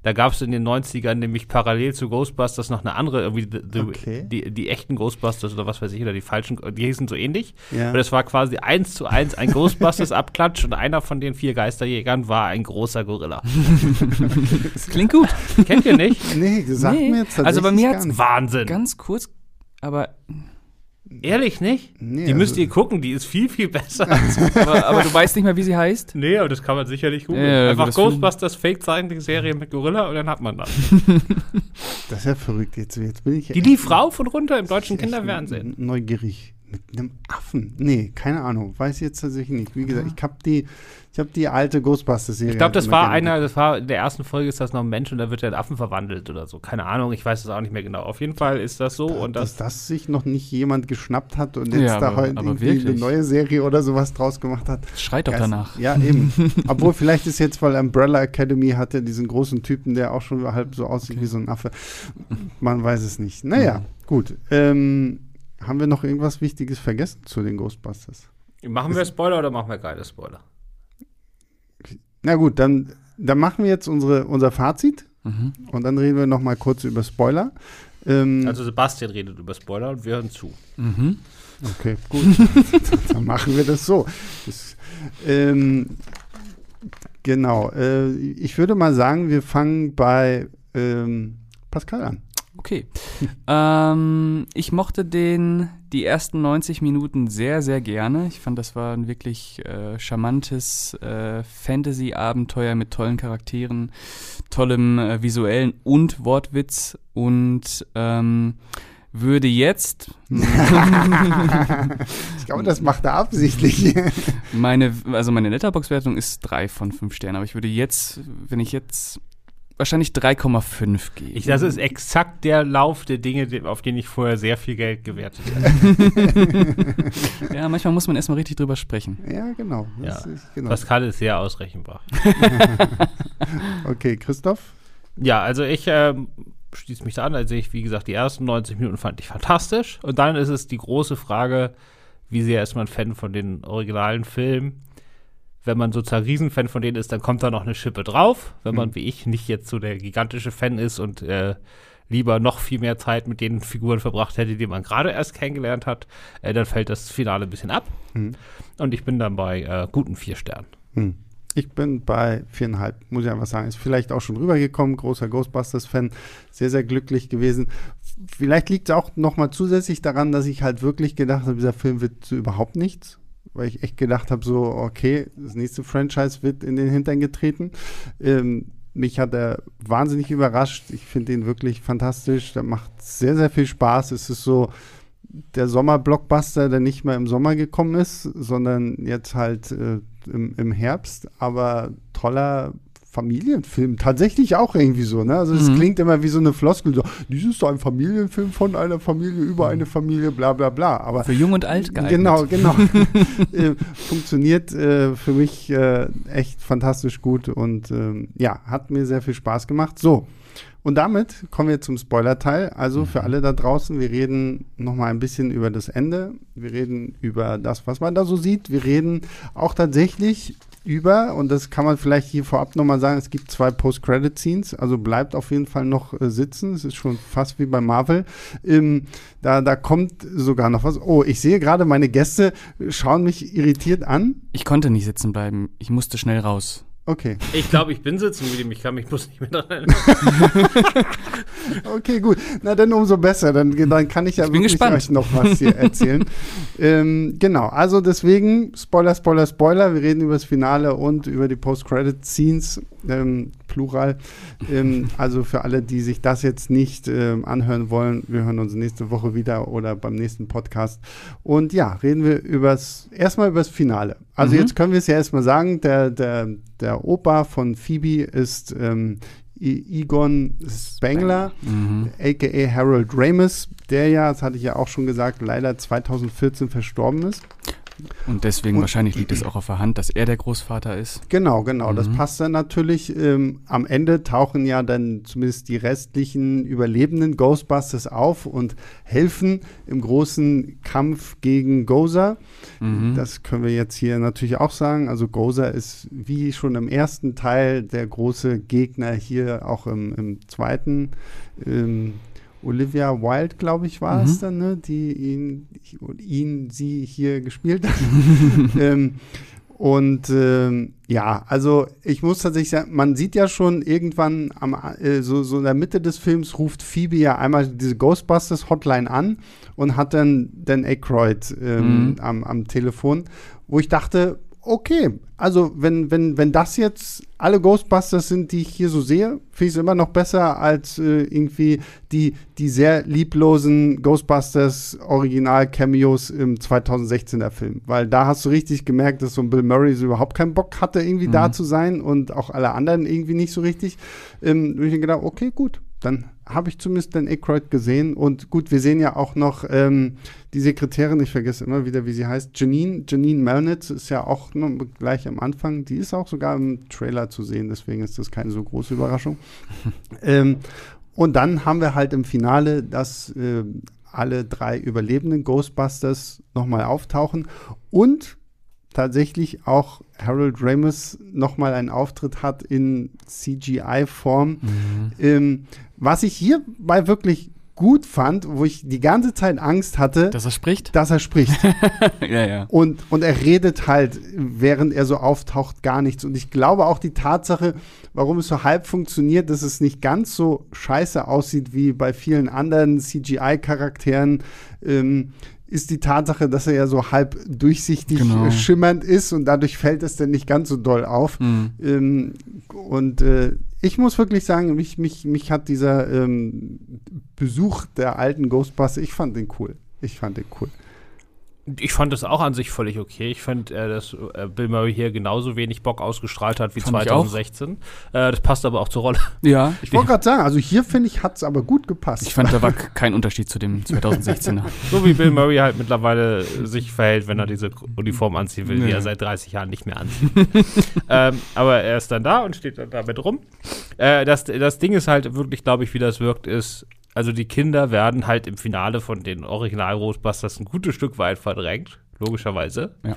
Da gab es in den 90ern nämlich parallel zu Ghostbusters noch eine andere, irgendwie the, the, Okay. die, die echten Ghostbusters oder was weiß ich, oder die falschen, die hießen so ähnlich. Ja. Und das war quasi eins zu eins ein Ghostbusters-Abklatsch und einer von den vier Geisterjägern war ein großer Gorilla. Das klingt gut. Kennt ihr nicht? Nee, sagt Nee. mir jetzt Also bei mir nicht. Wahnsinn. Ganz kurz, aber, Ehrlich nicht? Nee, die müsst also- ihr gucken, die ist viel, viel besser. aber, aber du weißt nicht mehr, wie sie heißt? Nee, aber das kann man sicherlich googeln. Ja, ja, Einfach gut, Ghostbusters Fake-Zeichentrickserie mit Gorilla und dann hat man das. Das ist ja verrückt. Jetzt, jetzt bin ich Die lief rauf und runter im deutschen Kinderfernsehen. Neugierig. Mit einem Affen? Nee, keine Ahnung. Weiß ich jetzt tatsächlich nicht. Wie gesagt, ich habe die, ich habe die alte Ghostbusters-Serie. Ich glaube, das immer war einer, das war in der ersten Folge ist das noch ein Mensch und da wird er in Affen verwandelt oder so. Keine Ahnung, ich weiß es auch nicht mehr genau. Auf jeden Fall ist das so und dass das. das sich noch nicht jemand geschnappt hat und jetzt Ja, da heute irgendwie eine neue Serie oder sowas draus gemacht hat. Schreit doch Geist- danach. Ja, eben. Obwohl, vielleicht ist jetzt, weil Umbrella Academy hatte diesen großen Typen, der auch schon halb so aussieht wie so ein Affe. Man weiß es nicht. Naja, Mhm. gut. Ähm, haben wir noch irgendwas Wichtiges vergessen zu den Ghostbusters? Machen wir Spoiler oder machen wir keine Spoiler? Na gut, dann, dann machen wir jetzt unsere, unser Fazit Mhm. und dann reden wir noch mal kurz über Spoiler. Ähm, Also Sebastian redet über Spoiler und wir hören zu. Mhm. Okay, gut. Dann machen wir das so. Das, ähm, genau. Äh, ich würde mal sagen, wir fangen bei ähm, Pascal an. Okay. ähm, ich mochte den die ersten 90 Minuten sehr, sehr gerne. Ich fand, das war ein wirklich äh, charmantes äh, Fantasy-Abenteuer mit tollen Charakteren, tollem äh, visuellen und Wortwitz und ähm, würde jetzt Ich glaube, das macht er absichtlich. meine, also meine Letterbox-Wertung ist drei von fünf Sternen, aber ich würde jetzt, wenn ich jetzt wahrscheinlich 3,5 geben. Ich, das ist exakt der Lauf der Dinge, auf den ich vorher sehr viel Geld gewertet habe. ja, manchmal muss man erstmal richtig drüber sprechen. ja, genau. Das Ja. ist, genau. Pascal ist sehr ausrechenbar. Okay, Christoph? Ja, also ich ähm, schließe mich da an. Also ich, wie gesagt, die ersten 90 Minuten fand ich fantastisch. Und dann ist es die große Frage, wie sehr ist man Fan von den originalen Filmen? Wenn man sozusagen Riesenfan von denen ist, dann kommt da noch eine Schippe drauf. Wenn man, Mhm. wie ich, nicht jetzt so der gigantische Fan ist und äh, lieber noch viel mehr Zeit mit den Figuren verbracht hätte, die man gerade erst kennengelernt hat, äh, dann fällt das Finale ein bisschen ab. Hm. Und ich bin dann bei äh, guten vier Sternen. Hm. Ich bin bei viereinhalb, muss ich einfach sagen. Ist vielleicht auch schon rübergekommen, großer Ghostbusters-Fan, sehr, sehr glücklich gewesen. Vielleicht liegt es auch noch mal zusätzlich daran, dass ich halt wirklich gedacht habe, dieser Film wird zu überhaupt nichts. Weil ich echt gedacht habe, so, okay, das nächste Franchise wird in den Hintern getreten. Ähm, mich hat er wahnsinnig überrascht. Ich finde ihn wirklich fantastisch. Der macht sehr, sehr viel Spaß. Es ist so der Sommer-Blockbuster, der nicht mehr im Sommer gekommen ist, sondern jetzt halt äh, im, im Herbst. Aber toller Familienfilm. Tatsächlich auch irgendwie so, ne? Also es Mhm. klingt immer wie so eine Floskel, so, dies ist ein Familienfilm von einer Familie über eine Familie, bla bla bla. Aber Für jung und alt geeignet. Genau, genau. äh, funktioniert äh, für mich äh, echt fantastisch gut und ähm, ja, hat mir sehr viel Spaß gemacht. So, und damit kommen wir zum Spoiler-Teil. Also für alle da draußen, wir reden noch mal ein bisschen über das Ende. Wir reden über das, was man da so sieht. Wir reden auch tatsächlich über, und das kann man vielleicht hier vorab noch mal sagen, es gibt zwei Post-Credit-Scenes, also bleibt auf jeden Fall noch äh, sitzen. Es ist schon fast wie bei Marvel. Ähm, da, da kommt sogar noch was. Oh, ich sehe gerade, meine Gäste schauen mich irritiert an. Ich konnte nicht sitzen bleiben. Ich musste schnell raus. Okay, Ich glaube, ich bin sitzen geblieben. Ich kann mich bloß nicht mehr dran erinnern. okay, gut. Na, dann umso besser. Dann, dann kann ich ja Ich wirklich gespannt. euch noch was hier erzählen. ähm, genau, also deswegen, Spoiler, Spoiler, Spoiler. Wir reden über das Finale und über die Post-Credit-Scenes, ähm, Plural. Ähm, also für alle, die sich das jetzt nicht ähm, anhören wollen, wir hören uns nächste Woche wieder oder beim nächsten Podcast. Und ja, reden wir übers, erstmal übers Finale. Also Mhm. jetzt können wir es ja erstmal sagen, der, der, der Opa von Phoebe ist ähm, Egon Spengler, Mhm. aka Harold Ramis, der ja, das hatte ich ja auch schon gesagt, leider 2014 verstorben ist. Und deswegen Und- wahrscheinlich liegt es auch auf der Hand, dass er der Großvater ist. Genau, genau, das Mhm. passt dann natürlich. Ähm, am Ende tauchen ja dann zumindest die restlichen überlebenden Ghostbusters auf und helfen im großen Kampf gegen Gozer. Mhm. Das können wir jetzt hier natürlich auch sagen. Also Gozer ist wie schon im ersten Teil der große Gegner hier auch im, im zweiten. Ähm, Olivia Wilde, glaube ich, war es Mhm. dann, ne, die ihn, ihn, sie hier gespielt hat. ähm, und ähm, ja, also ich muss tatsächlich sagen, man sieht ja schon irgendwann am, äh, so, so in der Mitte des Films ruft Phoebe ja einmal diese Ghostbusters Hotline an und hat dann Dan Aykroyd ähm, Mhm. am, am Telefon, wo ich dachte, okay, also wenn, wenn, wenn das jetzt alle Ghostbusters sind, die ich hier so sehe, finde ich es immer noch besser als äh, irgendwie die, die sehr lieblosen Ghostbusters Original-Cameos im 2016er Film. Weil da hast du richtig gemerkt, dass so ein Bill Murray so überhaupt keinen Bock hatte, irgendwie Mhm. da zu sein und auch alle anderen irgendwie nicht so richtig. Ähm, und ich mir gedacht, okay, gut, dann habe ich zumindest Dan Aykroyd gesehen. Und gut, wir sehen ja auch noch ähm, die Sekretärin, ich vergesse immer wieder, wie sie heißt, Janine, Janine Melnitz ist ja auch noch gleich am Anfang, die ist auch sogar im Trailer zu sehen, deswegen ist das keine so große Überraschung. ähm, und dann haben wir halt im Finale, dass äh, alle drei überlebenden Ghostbusters nochmal auftauchen und tatsächlich auch Harold Ramis nochmal einen Auftritt hat in CGI-Form. Ähm, was ich hierbei wirklich gut fand, wo ich die ganze Zeit Angst hatte, Dass er spricht? dass er spricht. ja, ja. Und, und er redet halt, während er so auftaucht, gar nichts. Und ich glaube auch die Tatsache, warum es so halb funktioniert, dass es nicht ganz so scheiße aussieht wie bei vielen anderen CGI-Charakteren, ähm, ist die Tatsache, dass er ja so halb durchsichtig Genau. äh, schimmernd ist und dadurch fällt es dann nicht ganz so doll auf. Mhm. Ähm, und äh, ich muss wirklich sagen, mich, mich, mich hat dieser ähm, Besuch der alten Ghostbusters, ich fand den cool. Ich fand den cool. Ich fand das auch an sich völlig okay. Ich fand, äh, dass äh, Bill Murray hier genauso wenig Bock ausgestrahlt hat wie Fand ich auch. 2016. Äh, das passt aber auch zur Rolle. Ja, Ich wollte gerade sagen, also hier finde ich, hat es aber gut gepasst. ich fand, da war kein Unterschied zu dem 2016er. So wie Bill Murray halt mittlerweile sich verhält, wenn er diese Uniform anziehen will, die Ja. er seit 30 Jahren nicht mehr anzieht. ähm, aber er ist dann da und steht dann damit rum. Äh, das, das Ding ist halt wirklich, glaube ich, wie das wirkt, ist, also die Kinder werden halt im Finale von den Original Ghostbusters ein gutes Stück weit verdrängt, logischerweise. Ja.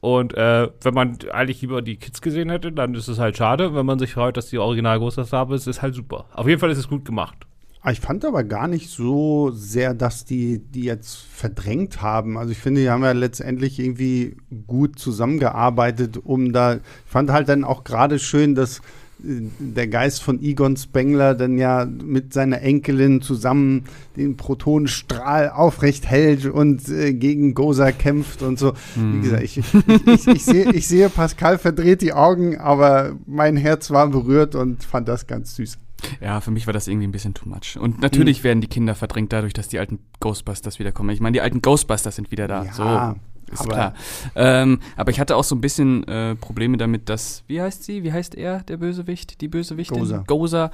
Und äh, wenn man eigentlich lieber die Kids gesehen hätte, dann ist es halt schade. Wenn man sich freut, dass die Original Ghostbusters haben, ist es halt super. Auf jeden Fall ist es gut gemacht. Ah, Ich fand aber gar nicht so sehr, dass die die jetzt verdrängt haben. Also ich finde, die haben ja letztendlich irgendwie gut zusammengearbeitet, um da. Ich fand halt dann auch gerade schön, dass der Geist von Egon Spengler dann ja mit seiner Enkelin zusammen den Protonenstrahl aufrecht hält und äh, gegen Goza kämpft und so. Wie gesagt, ich, ich, ich, ich, sehe, ich sehe, Pascal verdreht die Augen, aber mein Herz war berührt und fand das ganz süß. Ja, für mich war das irgendwie ein bisschen too much. Und natürlich werden die Kinder verdrängt dadurch, dass die alten Ghostbusters wiederkommen. Ich meine, die alten Ghostbusters sind wieder da. Ja, so, ist aber- klar. Ähm, aber ich hatte auch so ein bisschen äh, Probleme damit, dass, wie heißt sie? Wie heißt er, der Bösewicht? Die Bösewichtin? Gozer. Gozer.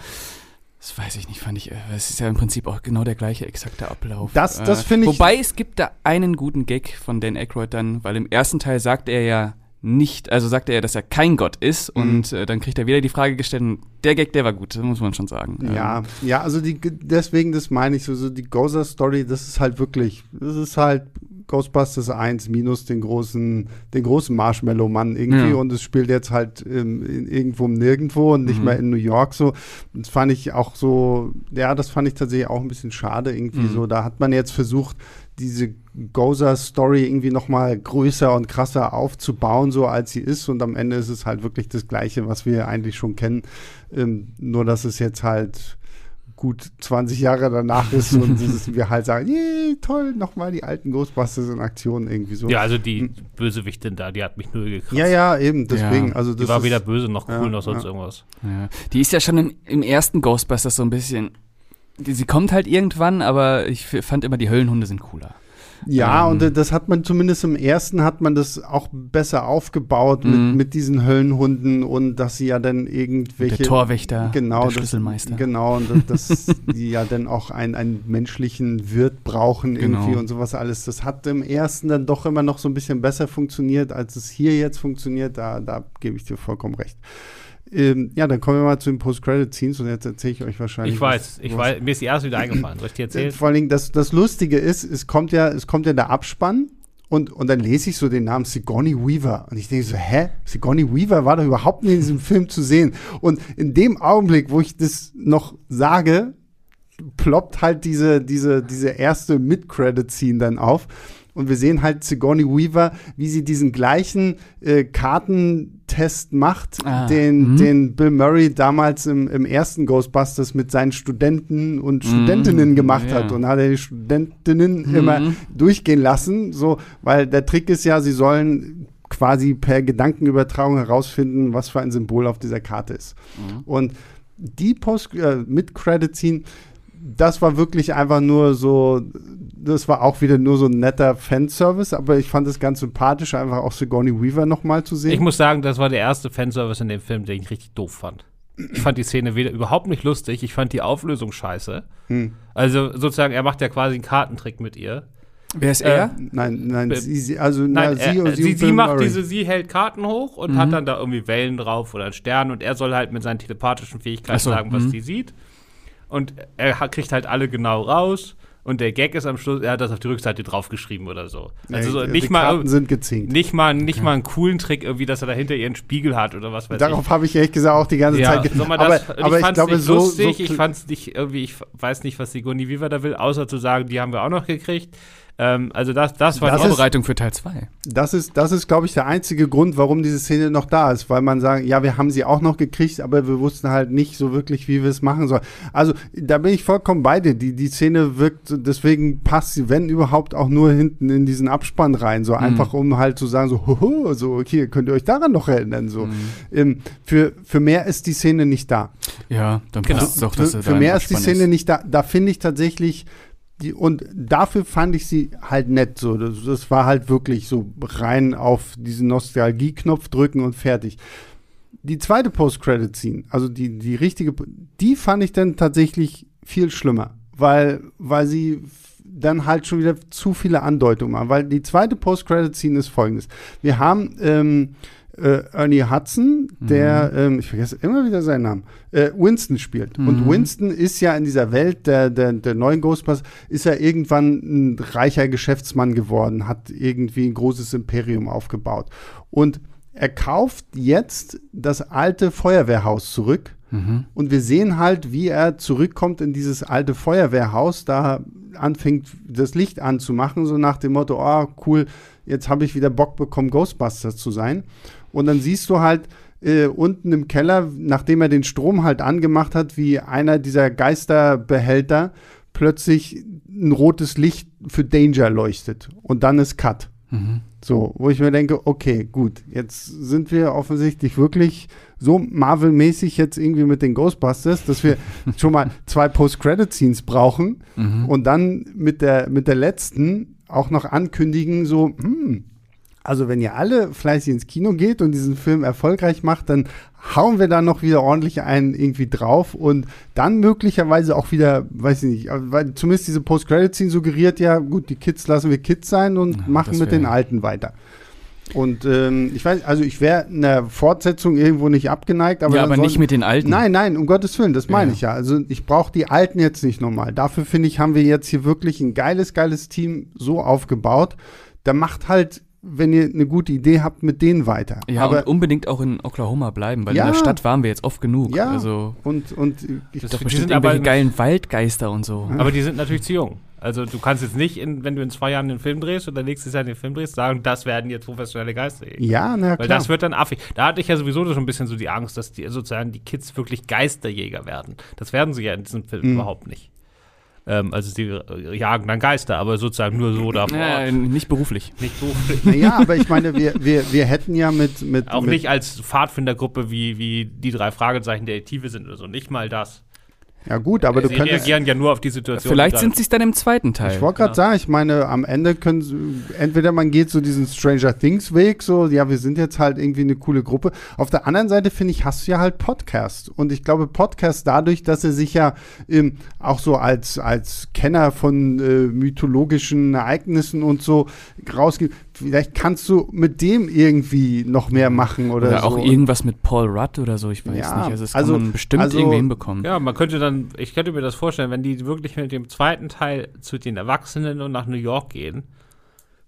Das weiß ich nicht, fand ich. äh, Es ist ja im Prinzip auch genau der gleiche exakte Ablauf. Das- das Äh, finde ich- Wobei es gibt da einen guten Gag von Dan Aykroyd dann, weil im ersten Teil sagt er ja nicht, also sagt er ja, dass er kein Gott ist Mhm. und äh, dann kriegt er wieder die Frage gestellt und der Gag, der war gut, muss man schon sagen. Ja, Ähm, ja, also die, deswegen, das meine ich so, so die Gozer-Story, das ist halt wirklich, das ist halt Ghostbusters 1 minus den großen, den großen Marshmallow-Mann irgendwie Ja. und es spielt jetzt halt ähm, in, irgendwo Nirgendwo und nicht Mhm. mehr in New York so. Das fand ich auch so, ja, das fand ich tatsächlich auch ein bisschen schade irgendwie Mhm. so. Da hat man jetzt versucht, diese Gozer-Story irgendwie noch mal größer und krasser aufzubauen, so als sie ist. Und am Ende ist es halt wirklich das Gleiche, was wir eigentlich schon kennen. Ähm, nur, dass es jetzt halt gut 20 Jahre danach ist und es- wir halt sagen, yay, toll, nochmal die alten Ghostbusters in Aktion irgendwie so. Ja, also die Bösewichtin da, die hat mich null gekratzt. ja, ja, eben, deswegen. Ja, Also das Die war ist, weder böse noch cool Ja, noch sonst ja. irgendwas. Ja. Die ist ja schon im, im ersten Ghostbusters so ein bisschen. Die, sie kommt halt irgendwann, aber ich fand immer, die Höllenhunde sind cooler. Ja, Ähm. und das hat man zumindest im ersten hat man das auch besser aufgebaut mit, Mhm. mit diesen Höllenhunden und dass sie ja dann irgendwelche der Torwächter, genau, der das- Schlüsselmeister. Genau, und dass, dass die ja dann auch einen, einen menschlichen Wirt brauchen irgendwie Genau. und sowas alles. Das hat im ersten dann doch immer noch so ein bisschen besser funktioniert, als es hier jetzt funktioniert. Da, da gebe ich dir vollkommen recht. Ähm, ja, dann kommen wir mal zu den Post-Credit-Scenes und jetzt erzähle ich euch wahrscheinlich. Ich weiß, was- ich was- weiß, mir ist die erste wieder eingefallen. Soll ich dir erzählen? Vor allen Dingen, das, das Lustige ist, es kommt ja, es kommt ja der Abspann und, und dann lese ich so den Namen Sigourney Weaver und ich denke so, hä? Sigourney Weaver war doch überhaupt nicht in diesem Film zu sehen. Und in dem Augenblick, wo ich das noch sage, ploppt halt diese, diese, diese erste Mid-Credit-Scene dann auf. Und wir sehen halt Sigourney Weaver, wie sie diesen gleichen äh, Kartentest macht, Ah, den, mhm. den Bill Murray damals im, im ersten Ghostbusters mit seinen Studenten und Studentinnen Mhm, gemacht ja. hat. Und hat er die Studentinnen Mhm. immer durchgehen lassen, so, weil der Trick ist ja, sie sollen quasi per Gedankenübertragung herausfinden, was für ein Symbol auf dieser Karte ist. Mhm. Und die Post äh, mit Credit Scene, das war wirklich einfach nur so, das war auch wieder nur so ein netter Fanservice, aber ich fand es ganz sympathisch, einfach auch Sigourney Weaver nochmal zu sehen. Ich muss sagen, das war der erste Fanservice in dem Film, den ich richtig doof fand. Ich fand die Szene weder überhaupt nicht lustig, ich fand die Auflösung scheiße. Hm. Also sozusagen, er macht ja quasi einen Kartentrick mit ihr. Wer ist Äh, er? Nein, nein, Be- sie, sie, also Nein, na, er, sie, und äh, sie, und sie Bill macht Murray. diese, sie hält Karten hoch und hat dann da irgendwie Wellen drauf oder einen Stern und er soll halt mit seinen telepathischen Fähigkeiten so, sagen, was mhm. die sieht. Und er kriegt halt alle genau raus und der Gag ist am Schluss, er hat das auf die Rückseite draufgeschrieben oder so. Also so nicht die mal Karten sind gezinkt. nicht mal nicht mal einen coolen Trick irgendwie, dass er dahinter ihren Spiegel hat oder was weiß Darauf habe ich ehrlich gesagt auch die ganze ich. Ja, Zeit mal aber, das, aber ich ich fand's glaube, nicht so, lustig, so ich fand's nicht irgendwie, ich weiß nicht, was Sigourney Weaver da will, außer zu sagen, die haben wir auch noch gekriegt. Ähm, also das, das war Das ist- Vorbereitung für Teil 2. Das ist, das ist, glaube ich, der einzige Grund, warum diese Szene noch da ist, weil man sagt, ja, wir haben sie auch noch gekriegt, aber wir wussten halt nicht so wirklich, wie wir es machen sollen. Also da bin ich vollkommen bei dir. Die, die Szene wirkt, deswegen passt sie, wenn überhaupt, auch nur hinten in diesen Abspann rein, so einfach, um halt zu sagen, so, hoho, so, hier, könnt ihr euch daran noch erinnern, so. Ähm, für, für mehr ist die Szene nicht da. Ja, dann Genau. passt es auch, dass für, für mehr ist die Szene nicht da. Da finde ich tatsächlich die, und dafür fand ich sie halt nett. So, das, das war halt wirklich so rein auf diesen Nostalgie-Knopf drücken und fertig. Die zweite Post-Credit-Scene, also die, die richtige, die fand ich dann tatsächlich viel schlimmer, weil, weil sie dann halt schon wieder zu viele Andeutungen machen. Weil die zweite Post-Credit-Scene ist folgendes. Wir haben ähm, äh, Ernie Hudson, der, ähm, ich vergesse immer wieder seinen Namen, äh, Winston spielt. Und Winston ist ja in dieser Welt der, der, der neuen Ghostbusters, ist ja irgendwann ein reicher Geschäftsmann geworden, hat irgendwie ein großes Imperium aufgebaut. Und er kauft jetzt das alte Feuerwehrhaus zurück. Und wir sehen halt, wie er zurückkommt in dieses alte Feuerwehrhaus, da anfängt das Licht anzumachen, so nach dem Motto, oh cool, jetzt habe ich wieder Bock bekommen, Ghostbusters zu sein. Und dann siehst du halt äh, unten im Keller, nachdem er den Strom halt angemacht hat, wie einer dieser Geisterbehälter plötzlich ein rotes Licht für Danger leuchtet. Und dann ist Cut. So, wo ich mir denke, okay, gut, jetzt sind wir offensichtlich wirklich so Marvel-mäßig jetzt irgendwie mit den Ghostbusters, dass wir schon mal zwei Post-Credit-Scenes brauchen und dann mit der, mit der letzten auch noch ankündigen, so, hm, also wenn ihr alle fleißig ins Kino geht und diesen Film erfolgreich macht, dann hauen wir da noch wieder ordentlich einen irgendwie drauf und dann möglicherweise auch wieder, weiß ich nicht, weil zumindest diese Post-Credit-Scene suggeriert ja, gut, die Kids lassen wir Kids sein und Ja, machen mit den Alten weiter. Und ähm, ich weiß, also ich wäre einer Fortsetzung irgendwo nicht abgeneigt, aber ja, aber nicht mit den alten. Nein, nein, um Gottes Willen, das meine Ja. ich ja. Also ich brauche die Alten jetzt nicht nochmal. Dafür finde ich, haben wir jetzt hier wirklich ein geiles, geiles Team so aufgebaut. Da macht halt, wenn ihr eine gute Idee habt, mit denen weiter. Ja, Aber und unbedingt auch in Oklahoma bleiben, weil Ja. in der Stadt waren wir jetzt oft genug. Ja. Also und, und ich, Das doch Die bestimmt sind aber- irgendwelche geilen Waldgeister und so. Aber die sind natürlich zu jung. Also du kannst jetzt nicht, in, wenn du in zwei Jahren den Film drehst oder nächstes Jahr den Film drehst, sagen, das werden jetzt professionelle Geisterjäger. ja, na Weil klar. das wird dann affig. Da hatte ich ja sowieso schon ein bisschen so die Angst, dass die sozusagen die Kids wirklich Geisterjäger werden. Das werden sie ja in diesem Film Mhm. überhaupt nicht. Ähm, also sie äh, jagen dann Geister, aber sozusagen nur so davor. Ja, nicht beruflich. Nicht beruflich. naja, aber ich meine, wir, wir, wir hätten ja mit, mit, Auch mit nicht als Pfadfindergruppe, wie, wie die drei Fragezeichen der Detektive sind oder so. Nicht mal das. Ja gut, aber du sie könntest reagieren ja nur auf die Situation. Vielleicht sind sie es dann im zweiten Teil. Ich wollte gerade sagen, ich meine, am Ende können sie, entweder man geht so diesen Stranger Things Weg, so, ja, wir sind jetzt halt irgendwie eine coule Gruppe. Auf der anderen Seite, finde ich, hast du ja halt Podcast. Und ich glaube, Podcast dadurch, dass er sich ja ähm, auch so als, als Kenner von äh, mythologischen Ereignissen und so rausgibt, vielleicht kannst du mit dem irgendwie noch mehr machen oder, Oder so. auch irgendwas mit Paul Rudd oder so, ich weiß Ja, nicht. Also das also- kann man bestimmt also- irgendwie hinbekommen. Ja, man könnte dann, ich könnte mir das vorstellen, wenn die wirklich mit dem zweiten Teil zu den Erwachsenen und nach New York gehen,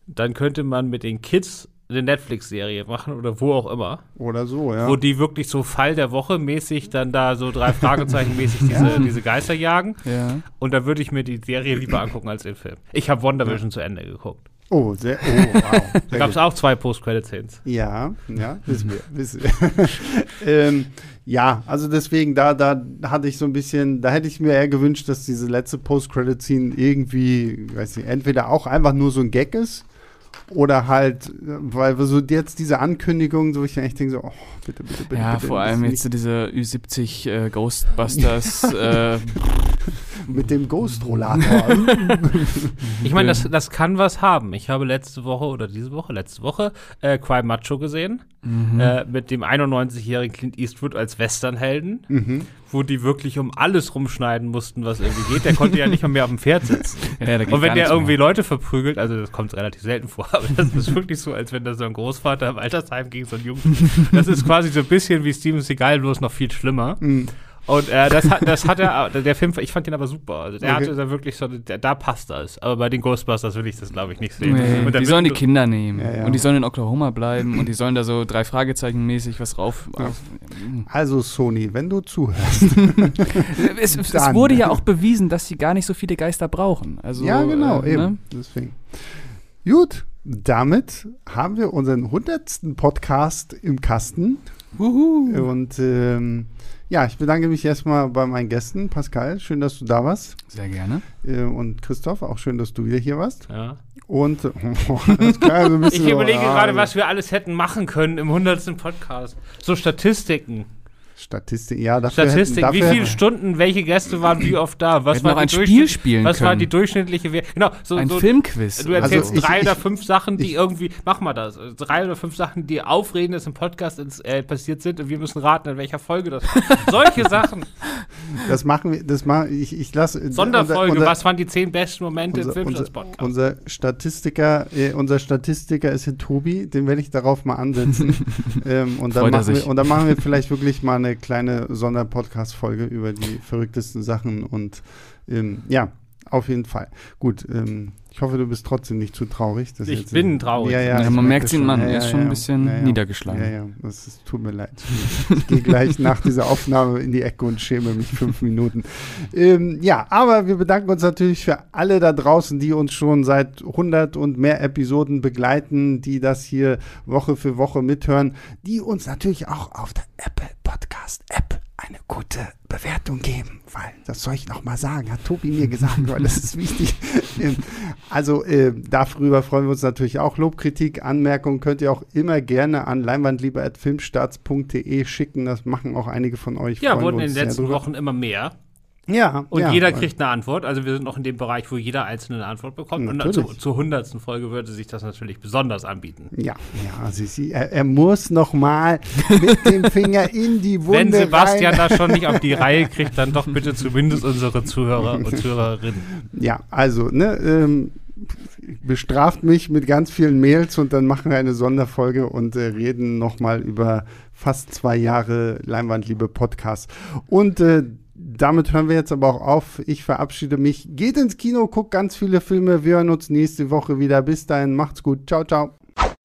dann könnte man mit den Kids eine Netflix-Serie machen oder wo auch immer, Oder so, ja. wo die wirklich so Fall der Woche mäßig dann da so drei Fragezeichen mäßig diese, diese Geister jagen. Ja. Und da würde ich mir die Serie lieber angucken als den Film. Ich habe WandaVision zu Ende geguckt. Oh, sehr, oh, wow. Da Sehr gab es auch zwei Post-Credit-Scenes. Ja, ja, wissen wir. Wissen wir. ähm, ja, also deswegen, da, da hatte ich so ein bisschen, da hätte ich mir eher gewünscht, dass diese letzte Post-Credit-Scene irgendwie, weiß nicht, entweder auch einfach nur so ein Gag ist Oder halt, weil wir so jetzt diese Ankündigung, so ich echt denke so, oh, bitte, bitte, bitte. Ja, bitte, vor allem jetzt diese Ü70 äh, Ghostbusters. äh, mit dem Ghost-Rollator. Ich meine, das, das kann was haben. Ich habe letzte Woche oder diese Woche, letzte Woche, äh, Cry Macho gesehen. Mhm. Äh, mit dem 91-jährigen Clint Eastwood als Westernhelden, mhm. wo die wirklich um alles rumschneiden mussten, was irgendwie geht. Der konnte ja nicht mal mehr auf dem Pferd sitzen. ja, Und wenn der irgendwie mehr. Leute verprügelt, also das kommt relativ selten vor, aber das ist wirklich so, als wenn da so ein Großvater im Altersheim gegen so einen Jungen. Das ist quasi so ein bisschen wie Steven Seagal, bloß noch viel schlimmer. Mhm. Und äh, das hat, das hat er, der Film, ich fand den aber super. Also der Okay. hatte da wirklich so, der, da passt das. Aber bei den Ghostbusters will ich das, glaube ich, nicht sehen. Nee, die sollen die Kinder nehmen. Ja, ja. Und die sollen in Oklahoma bleiben und die sollen da so drei Fragezeichen mäßig was rauf. Ja. Auf, Also Sony, wenn du zuhörst. es, es, wurde ja auch bewiesen, dass sie gar nicht so viele Geister brauchen. Also, ja, genau, äh, eben. ne? Deswegen. Gut, damit haben wir unseren hundertsten Podcast im Kasten. Und ähm, ja, ich bedanke mich erstmal bei meinen Gästen. Pascal, schön, dass du da warst. Sehr gerne. Äh, und Christoph, auch schön, dass du wieder hier warst. Ja. Und so ein bisschen Ich so, überlege ah, gerade, was wir alles hätten machen können im 100. Podcast. So Statistiken. Statistik, ja, dafür Statistiken. hätten, Wie dafür viele Stunden, welche Gäste waren wie oft da? Was war noch ein die Spiel spielen Was war können. die durchschnittliche Wert? Genau, so, Ein so Filmquiz. Du erzählst Also drei ich- oder fünf Sachen, die ich- irgendwie, mach mal das, drei oder fünf Sachen, die aufregendes im Podcast ins, äh, passiert sind und wir müssen raten, in welcher Folge das war. Solche Sachen. das machen wir, das mache ich, ich lasse Sonderfolge, unser, was waren die zehn besten Momente im unser, unser, unser Statistiker, äh, unser Statistiker ist hier Tobi, den werde ich darauf mal ansetzen. ähm, und, dann Freut er machen wir, sich. und dann machen wir vielleicht wirklich mal eine kleine Sonderpodcast-Folge über die verrücktesten Sachen und ähm, ja, auf jeden Fall. Gut, ähm, ich hoffe, du bist trotzdem nicht zu traurig. dass Ich jetzt- bin traurig. Ja, ja, Ja, man merkt ihn. Mann, Ja, er ja, ist schon ein bisschen Ja, ja. niedergeschlagen. Ja, ja, das ist, tut mir leid. Ich gehe gleich nach dieser Aufnahme in die Ecke und schäme mich fünf Minuten. Ähm, ja, aber wir bedanken uns natürlich für alle da draußen, die uns schon seit 100 und mehr Episoden begleiten, die das hier Woche für Woche mithören, die uns natürlich auch auf der Apple Podcast App eine gute Bewertung geben, weil das soll ich noch mal sagen, hat Tobi mir gesagt, weil das ist wichtig. Also äh, darüber freuen wir uns natürlich auch. Lobkritik, Anmerkungen könnt ihr auch immer gerne an leinwandliebe.filmstarts.de schicken. Das machen auch einige von euch. Ja, Freuen wurden wir in den letzten drüber. Wochen immer mehr. Ja. Und ja, jeder kriegt eine Antwort. Also wir sind noch in dem Bereich, wo jeder einzelne eine Antwort bekommt. Und Natürlich. zu, zur hundertsten Folge würde sich das natürlich besonders anbieten. Ja, ja, sie, sie, er, er muss noch mal mit dem Finger in die Wunde Wenn Sebastian rein. das schon nicht auf die Reihe kriegt, dann doch bitte zumindest unsere Zuhörer und Zuhörerinnen. Ja, also, ne, ähm, bestraft mich mit ganz vielen Mails und dann machen wir eine Sonderfolge und äh, reden noch mal über fast zwei Jahre Leinwandliebe Podcast. Und äh, damit hören wir jetzt aber auch auf. Ich verabschiede mich. Geht ins Kino, guckt ganz viele Filme. Wir hören uns nächste Woche wieder. Bis dahin, macht's gut. Ciao, ciao.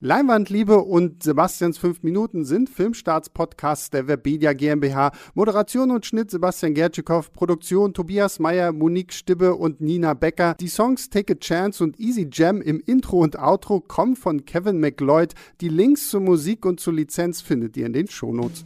Leinwandliebe und Sebastians 5 Minuten sind Filmstarts-Podcasts der Webedia GmbH. Moderation und Schnitt Sebastian Gertschikow. Produktion Tobias Meyer, Monique Stibbe und Nina Becker. Die Songs Take a Chance und Easy Jam im Intro und Outro kommen von Kevin McLeod. Die Links zur Musik und zur Lizenz findet ihr in den Shownotes.